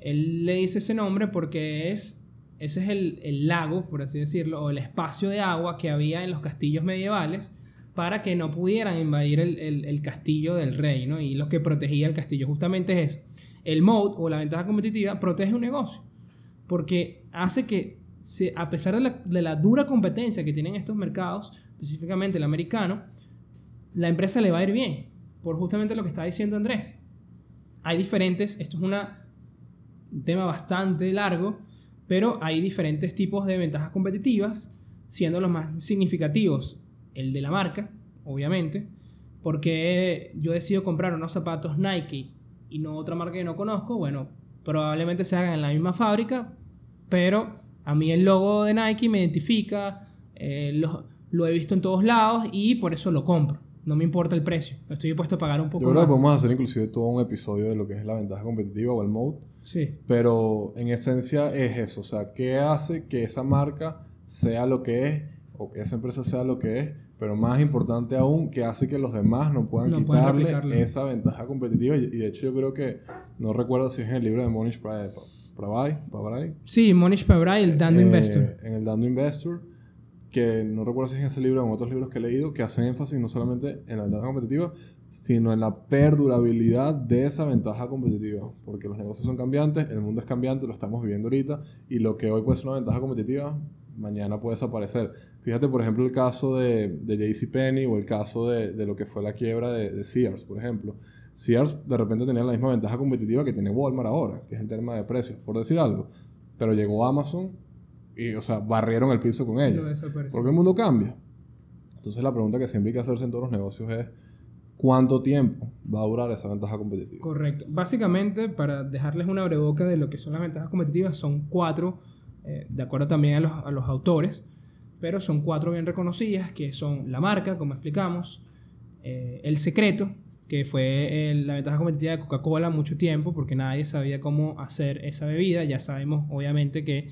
él le dice ese nombre porque es, ese es el, el lago, por así decirlo, o el espacio de agua que había en los castillos medievales para que no pudieran invadir el, el, el, castillo del rey, ¿no? Y lo que protegía el castillo justamente es eso. El mode o la ventaja competitiva protege un negocio, porque hace que, se, a pesar de la, de la dura competencia que tienen estos mercados, específicamente el americano, la empresa le va a ir bien, por justamente lo que está diciendo Andrés. Hay diferentes, esto es una, un tema bastante largo, pero hay diferentes tipos de ventajas competitivas, siendo los más significativos el de la marca, obviamente, porque yo decido comprar unos zapatos Nike y no otra marca que no conozco, bueno, probablemente se hagan en la misma fábrica, pero a mí el logo de Nike me identifica, eh, lo, lo, he visto en todos lados y por eso lo compro. No me importa el precio, estoy dispuesto a pagar un poco Yo creo más. que podemos hacer inclusive todo un episodio de lo que es la ventaja competitiva o el mode. Sí. Pero en esencia es eso, o sea, ¿qué hace que esa marca sea lo que es o que esa empresa sea lo que es? Pero más importante aún, que hace que los demás no puedan No quitarle pueden esa ventaja competitiva. Y, de hecho yo creo que, no recuerdo si es en el libro de Monish Pabrai, Pabrai Sí, Monish Pabrai, el Dando eh, Investor. En el Dando Investor, que no recuerdo si es en ese libro o en otros libros que he leído, que hacen énfasis no solamente en la ventaja competitiva, sino en la perdurabilidad de esa ventaja competitiva. Porque los negocios son cambiantes, el mundo es cambiante, lo estamos viviendo ahorita, y lo que hoy puede ser una ventaja competitiva, mañana puede desaparecer. Fíjate, por ejemplo, el caso de, de JCPenney o el caso de, de, lo que fue la quiebra de, de Sears, por ejemplo. Sears de repente tenía la misma ventaja competitiva que tiene Walmart ahora, que es el tema de precios, por decir algo. Pero llegó Amazon y, o sea, barrieron el piso con ellos. Porque el mundo cambia. Entonces la pregunta que siempre hay que hacerse en todos los negocios es ¿cuánto tiempo va a durar esa ventaja competitiva? Correcto. Básicamente, para dejarles una breboca de lo que son las ventajas competitivas, son cuatro, eh, de acuerdo también a los, a los autores, pero son cuatro bien reconocidas, que son la marca, como explicamos, eh, el secreto, que fue el, la ventaja competitiva de Coca-Cola mucho tiempo, porque nadie sabía cómo hacer esa bebida. Ya sabemos, obviamente, que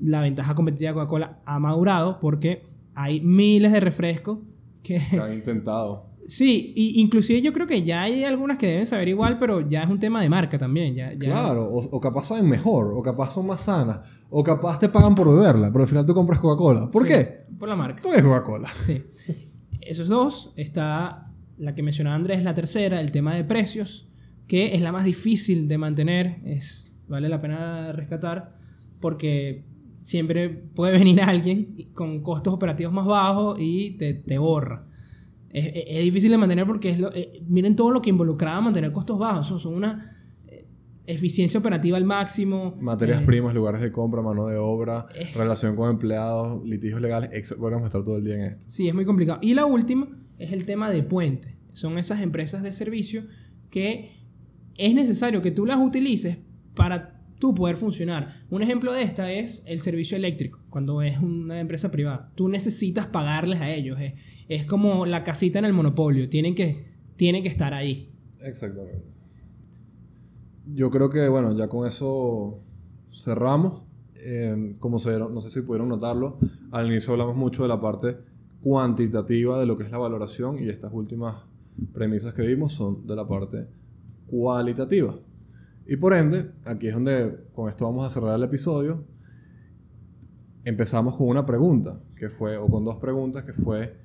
la ventaja competitiva de Coca-Cola ha madurado porque hay miles de refrescos que... que han intentado. Sí, y inclusive yo creo que ya hay algunas que deben saber igual, pero ya es un tema de marca también. Ya, ya... Claro, o, o, capaz saben mejor, o capaz son más sanas, o capaz te pagan por beberla, pero al final tú compras Coca-Cola. ¿Por sí, qué? Por la marca. Porque es Coca-Cola. Sí. Esos dos, está la que mencionaba Andrés, la tercera, el tema de precios, que es la más difícil de mantener, es, vale la pena rescatar, porque siempre puede venir alguien con costos operativos más bajos y te, te borra. es, es- es difícil de mantener porque es lo, eh, miren todo lo que involucraba mantener costos bajos. Son, son una eh, eficiencia operativa al máximo. Materias eh, primas, lugares de compra, mano de obra, Es- relación con empleados, litigios legales, etc. Podríamos estar todo el día en esto. Sí, es muy complicado. Y la última es el tema de puente. Son esas empresas de servicio que es necesario que tú las utilices para tú poder funcionar. Un ejemplo de esta es el servicio eléctrico, cuando es una empresa privada. Tú necesitas pagarles a ellos. Es, es como la casita en el monopolio. Tienen que, tienen que estar ahí. Exactamente. Yo creo que, bueno, ya con eso cerramos. Eh, como se no sé si pudieron notarlo, al inicio hablamos mucho de la parte cuantitativa de lo que es la valoración y estas últimas premisas que dimos son de la parte cualitativa. Y por ende, aquí es donde con esto vamos a cerrar el episodio. Empezamos con una pregunta, que fue, o con dos preguntas, que fue,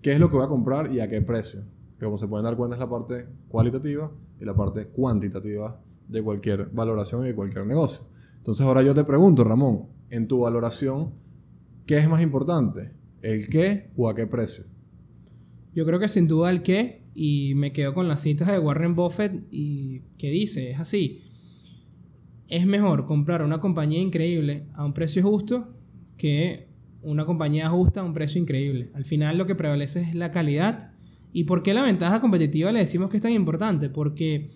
¿qué es lo que voy a comprar y a qué precio? Que como se pueden dar cuenta es la parte cualitativa y la parte cuantitativa de cualquier valoración y de cualquier negocio. Entonces ahora yo te pregunto, Ramón, en tu valoración, ¿qué es más importante? ¿El qué o a qué precio? Yo creo que sin duda el qué, y me quedo con las citas de Warren Buffett y que dice, es así, es mejor comprar una compañía increíble a un precio justo que una compañía justa a un precio increíble. Al final lo que prevalece es la calidad. ¿Y por qué la ventaja competitiva le decimos que es tan importante? Porque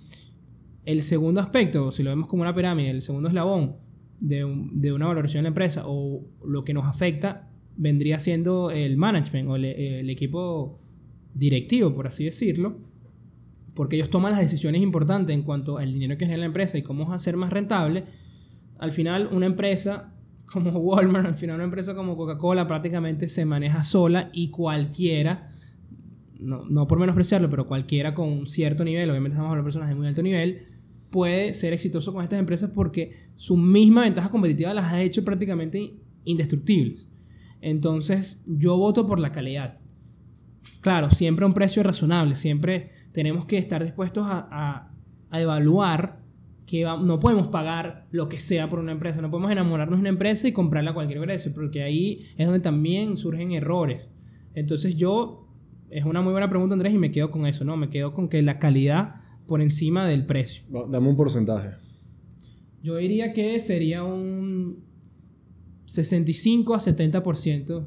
el segundo aspecto, si lo vemos como una pirámide, el segundo eslabón de, de una valoración de la empresa o lo que nos afecta vendría siendo el management o el, equipo directivo, por así decirlo, porque ellos toman las decisiones importantes en cuanto al dinero que genera la empresa y cómo hacer más rentable. Al final, una empresa como Walmart, al final una empresa como Coca-Cola prácticamente se maneja sola y cualquiera, no, no por menospreciarlo, pero cualquiera con un cierto nivel, obviamente estamos hablando de personas de muy alto nivel, puede ser exitoso con estas empresas porque su misma ventaja competitiva las ha hecho prácticamente indestructibles. Entonces, yo voto por la calidad. Claro, siempre a un precio razonable, siempre tenemos que estar dispuestos a, a- a evaluar que va- no podemos pagar lo que sea por una empresa, no podemos enamorarnos de una empresa y comprarla a cualquier precio, porque ahí es donde también surgen errores. Entonces yo, es una muy buena pregunta Andrés y me quedo con eso, ¿no? Me quedo con que la calidad por encima del precio. Dame un porcentaje. Yo diría que sería un 65 a 70%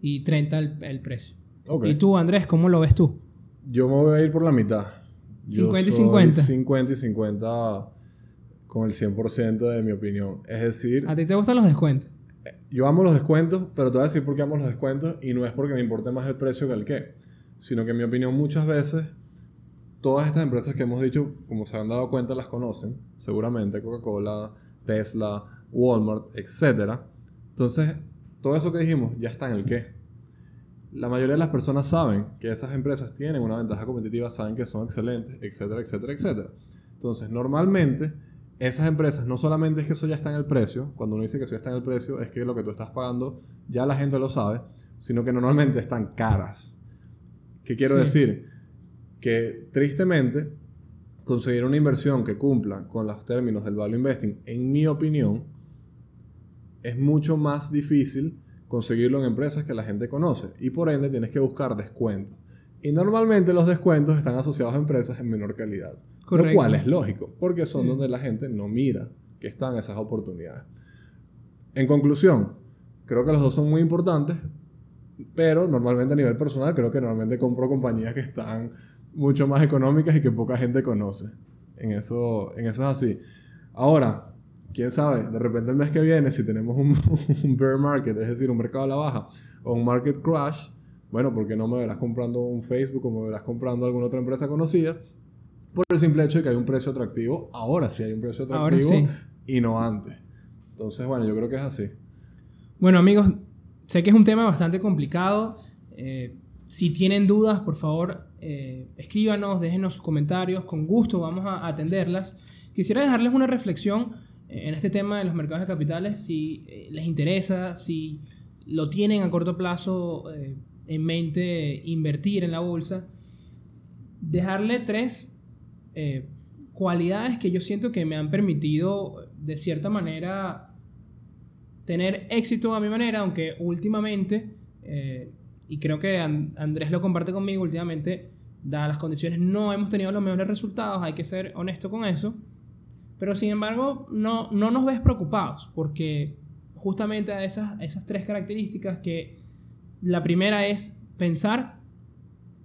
y 30 el, el precio. Ok. ¿Y tú, Andrés, cómo lo ves tú? Yo me voy a ir por la mitad. Yo 50 y soy 50. 50 y 50 con el 100% de mi opinión. Es decir, ¿A ti te gustan los descuentos? yo amo los descuentos, pero te voy a decir por qué amo los descuentos y no es porque me importe más el precio que el qué, sino que en mi opinión muchas veces todas estas empresas que hemos dicho, como se han dado cuenta, las conocen, seguramente Coca-Cola, Tesla, Walmart, etc. Entonces, todo eso que dijimos ya está en el qué. La mayoría de las personas saben que esas empresas tienen una ventaja competitiva, saben que son excelentes, etcétera, etcétera, etcétera. Entonces, normalmente, esas empresas no solamente es que eso ya está en el precio, cuando uno dice que eso ya está en el precio, es que lo que tú estás pagando ya la gente lo sabe, sino que normalmente están caras. ¿Qué quiero Sí. decir? Que tristemente, conseguir una inversión que cumpla con los términos del value investing, en mi opinión, es mucho más difícil conseguirlo en empresas que la gente conoce y por ende tienes que buscar descuentos. Y normalmente los descuentos están asociados a empresas en menor calidad. Lo Correcto. cual es lógico, porque son Sí. donde la gente no mira que están esas oportunidades. En conclusión, creo que los dos son muy importantes, pero normalmente a nivel personal creo que normalmente compro compañías que están mucho más económicas y que poca gente conoce. En eso, en eso es así. Ahora, quién sabe, de repente el mes que viene, si tenemos un, un bear market, es decir, un mercado a la baja, o un market crash, bueno, porque no me verás comprando un Facebook o me verás comprando alguna otra empresa conocida, por el simple hecho de que hay un precio atractivo. Ahora sí hay un precio atractivo sí. y no antes. Entonces, bueno, yo creo que es así. Bueno, amigos, sé que es un tema bastante complicado. Eh, si tienen dudas, por favor, eh, escríbanos, déjenos sus comentarios. Con gusto vamos a atenderlas. Quisiera dejarles una reflexión en este tema de los mercados de capitales. Si eh, les interesa, si lo tienen a corto plazo eh, en mente invertir en la bolsa, dejarle tres eh, cualidades que yo siento que me han permitido de cierta manera tener éxito a mi manera, aunque últimamente, y creo que Andrés lo comparte conmigo últimamente, dadas las condiciones, no hemos tenido los mejores resultados, hay que ser honesto con eso. Pero sin embargo, no, no nos ves preocupados, porque justamente a esas, esas tres características que la primera es pensar,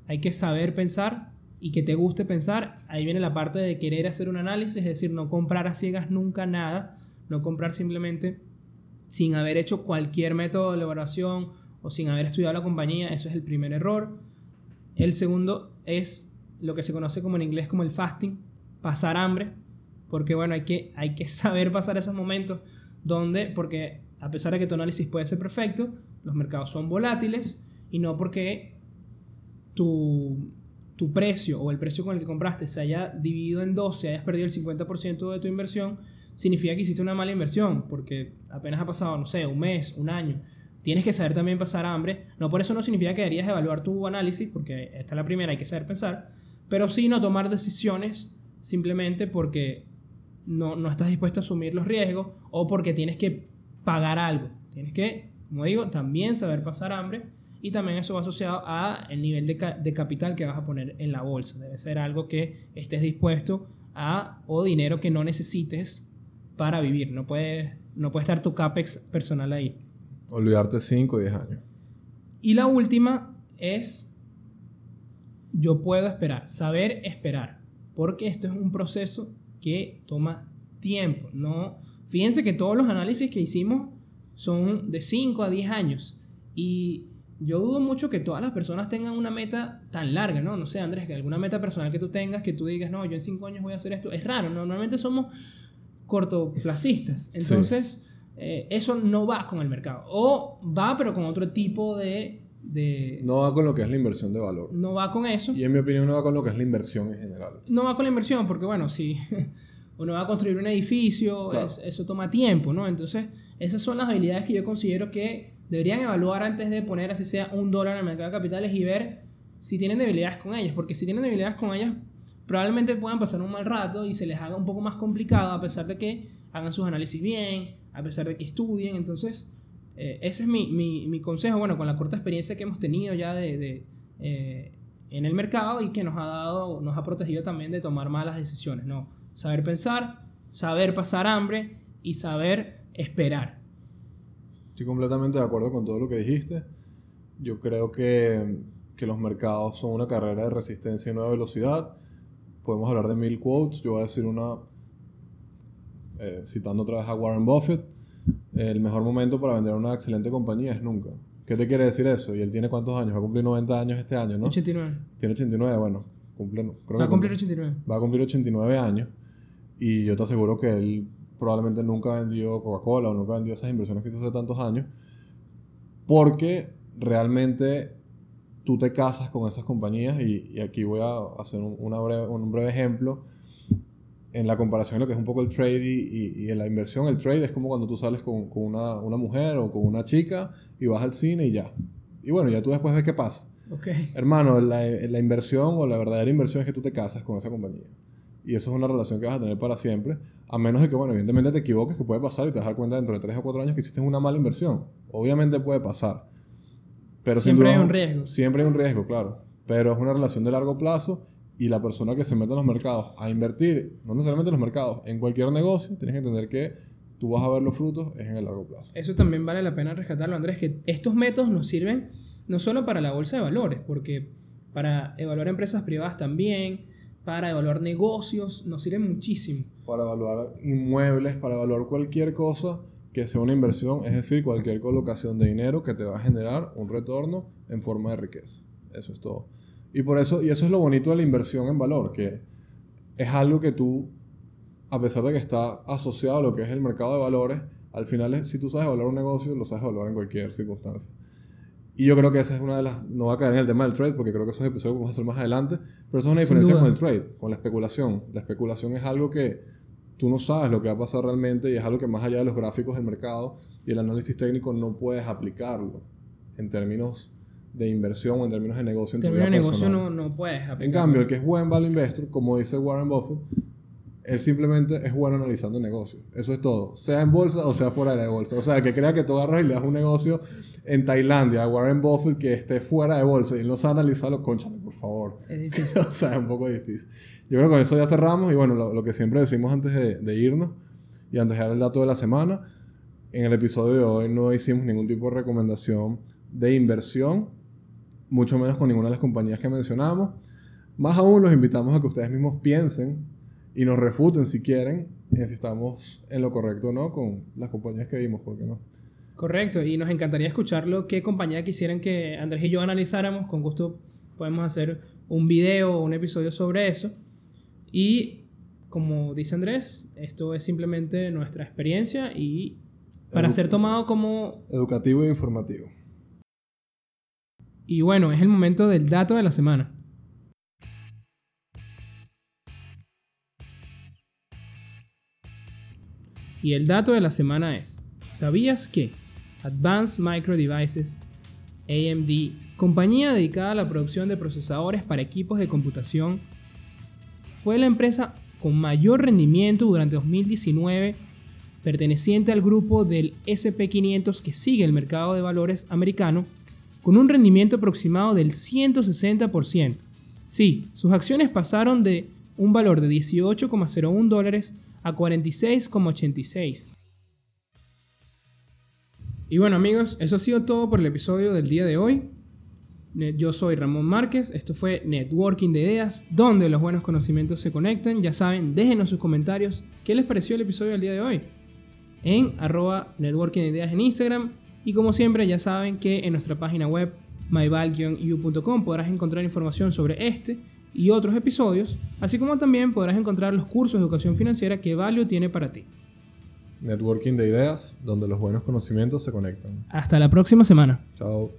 hay que saber pensar y que te guste pensar, ahí viene la parte de querer hacer un análisis, es decir, no comprar a ciegas nunca nada, no comprar simplemente sin haber hecho cualquier método de elaboración o sin haber estudiado la compañía, eso es el primer error. El segundo es lo que se conoce como en inglés como el fasting, pasar hambre, porque bueno, hay que, hay que saber pasar esos momentos donde, porque a pesar de que tu análisis puede ser perfecto, los mercados son volátiles y no porque tu, tu precio o el precio con el que compraste se haya dividido en dos, se hayas perdido el 50% de tu inversión, significa que hiciste una mala inversión, porque apenas ha pasado, no sé, un mes, un año. Tienes que saber también pasar hambre. No por eso no significa que deberías evaluar tu análisis, porque esta es la primera, hay que saber pensar, pero sí no tomar decisiones simplemente porque no, no estás dispuesto a asumir los riesgos o porque tienes que pagar algo. Tienes que, como digo, también saber pasar hambre y también eso va asociado a el nivel de, de, capital que vas a poner en la bolsa. Debe ser algo que estés dispuesto a o dinero que no necesites para vivir. No puede, no puede estar tu CAPEX personal ahí. Olvidarte 5 o 10 años. Y la última es, yo puedo esperar, saber esperar, porque esto es un proceso que toma tiempo. No, fíjense que todos los análisis que hicimos son de 5 a 10 años y yo dudo mucho que todas las personas tengan una meta tan larga, ¿no? No sé, Andrés, que alguna meta personal que tú tengas, que tú digas, no, yo en 5 años voy a hacer esto, es raro, normalmente somos cortoplacistas. Entonces, eh, eso no va con el mercado. O va, pero con otro tipo de, de, No va con lo que es la inversión de valor. No va con eso. Y en mi opinión no va con lo que es la inversión en general. No va con la inversión, porque bueno, si uno va a construir un edificio, eso toma tiempo, ¿no? Entonces, esas son las habilidades que yo considero que deberían evaluar antes de poner así sea un dólar en el mercado de capitales y ver si tienen debilidades con ellas. Porque si tienen debilidades con ellas, probablemente puedan pasar un mal rato y se les haga un poco más complicado a pesar de que hagan sus análisis bien, a pesar de que estudien. Entonces, eh, ese es mi, mi, mi, consejo, bueno, con la corta experiencia que hemos tenido ya de, de eh, en el mercado y que nos ha dado, nos ha protegido también de tomar malas decisiones, ¿no? Saber pensar, saber pasar hambre y saber esperar. Estoy completamente de acuerdo con todo lo que dijiste. Yo creo que, que los mercados son una carrera de resistencia y nueva velocidad podemos hablar de mil quotes. Yo voy a decir una, eh, citando otra vez a Warren Buffett, el mejor momento para vender una excelente compañía es nunca. ¿Qué te quiere decir eso? ¿Y él tiene cuántos años? Va a cumplir 90 años este año, ¿no? 89. Tiene 89, bueno, cumple, creo va a cumplir 89. Va a cumplir 89 años. Y yo te aseguro que él probablemente nunca vendió Coca-Cola o nunca vendió esas inversiones que hizo hace tantos años. Porque realmente tú te casas con esas compañías y, aquí voy a hacer un, una breve, un breve ejemplo en la comparación de lo que es un poco el trade y, en la inversión. El trade es como cuando tú sales con, con una, una, mujer o con una chica y vas al cine y ya. Y bueno, ya tú después ves qué pasa. Okay. Hermano, la, la inversión o la verdadera inversión es que tú te casas con esa compañía. Y eso es una relación que vas a tener para siempre. A menos de que, bueno, evidentemente te equivoques, que puede pasar y te das cuenta dentro de 3 o 4 años que hiciste una mala inversión. Obviamente puede pasar. Pero siempre hay un riesgo. Siempre hay un riesgo, claro. Pero es una relación de largo plazo y la persona que se mete en los mercados a invertir, no necesariamente en los mercados, en cualquier negocio, tienes que entender que tú vas a ver los frutos es en el largo plazo. Eso también vale la pena rescatarlo, Andrés, que estos métodos nos sirven no solo para la bolsa de valores, porque para evaluar empresas privadas también, para evaluar negocios, nos sirven muchísimo. Para evaluar inmuebles, para evaluar cualquier cosa que sea una inversión, es decir, cualquier colocación de dinero que te va a generar un retorno en forma de riqueza. Eso es todo. Y por eso, y eso es lo bonito de la inversión en valor, que es algo que tú, a pesar de que está asociado a lo que es el mercado de valores, al final, si tú sabes evaluar un negocio, lo sabes evaluar en cualquier circunstancia. Y yo creo que esa es una de las. No va a caer en el tema del trade, porque creo que esos episodios vamos a hacer más adelante. Pero eso es una diferencia con el trade, con la especulación. La especulación es algo que tú no sabes lo que va a pasar realmente y es algo que más allá de los gráficos del mercado y el análisis técnico no puedes aplicarlo en términos de inversión o en términos de negocio. En términos de negocio no, no puedes aplicarlo. En cambio, el que es buen value investor, como dice Warren Buffett, él simplemente es bueno analizando negocios. Eso es todo. Sea en bolsa o sea fuera de la bolsa. O sea, que crea que tú agarras y le das un negocio en Tailandia a Warren Buffett que esté fuera de bolsa y él no sabe analizarlo, conchale, por favor. Es difícil. o sea, es un poco difícil. Yo creo que con eso ya cerramos y bueno, lo, lo que siempre decimos antes de, de irnos y antes de dar el dato de la semana, en el episodio de hoy no hicimos ningún tipo de recomendación de inversión, mucho menos con ninguna de las compañías que mencionamos. Más aún los invitamos a que ustedes mismos piensen y nos refuten si quieren en si estamos en lo correcto o no con las compañías que vimos, ¿por qué no? Correcto, y nos encantaría escucharlo. ¿Qué compañía quisieran que Andrés y yo analizáramos? Con gusto podemos hacer un video o un episodio sobre eso. Y como dice Andrés, esto es simplemente nuestra experiencia y para Edu- ser tomado como... Educativo e informativo. Y bueno, es el momento del dato de la semana. Y el dato de la semana es, ¿sabías que Advanced Micro Devices, AMD, compañía dedicada a la producción de procesadores para equipos de computación, fue la empresa con mayor rendimiento durante 2019 perteneciente al grupo del SP500 que sigue el mercado de valores americano con un rendimiento aproximado del 160%. Sí, sus acciones pasaron de un valor de 18,01 dólares a 46,86. Y bueno amigos, eso ha sido todo por el episodio del día de hoy. Yo soy Ramón Márquez, esto fue Networking de Ideas, donde los buenos conocimientos se conectan. Ya saben, déjenos sus comentarios. ¿Qué les pareció el episodio del día de hoy? En arroba Networking de Ideas en Instagram. Y como siempre, ya saben que en nuestra página web myval-u.com podrás encontrar información sobre este y otros episodios, así como también podrás encontrar los cursos de educación financiera que Value tiene para ti. Networking de ideas, donde los buenos conocimientos se conectan. Hasta la próxima semana. Chao.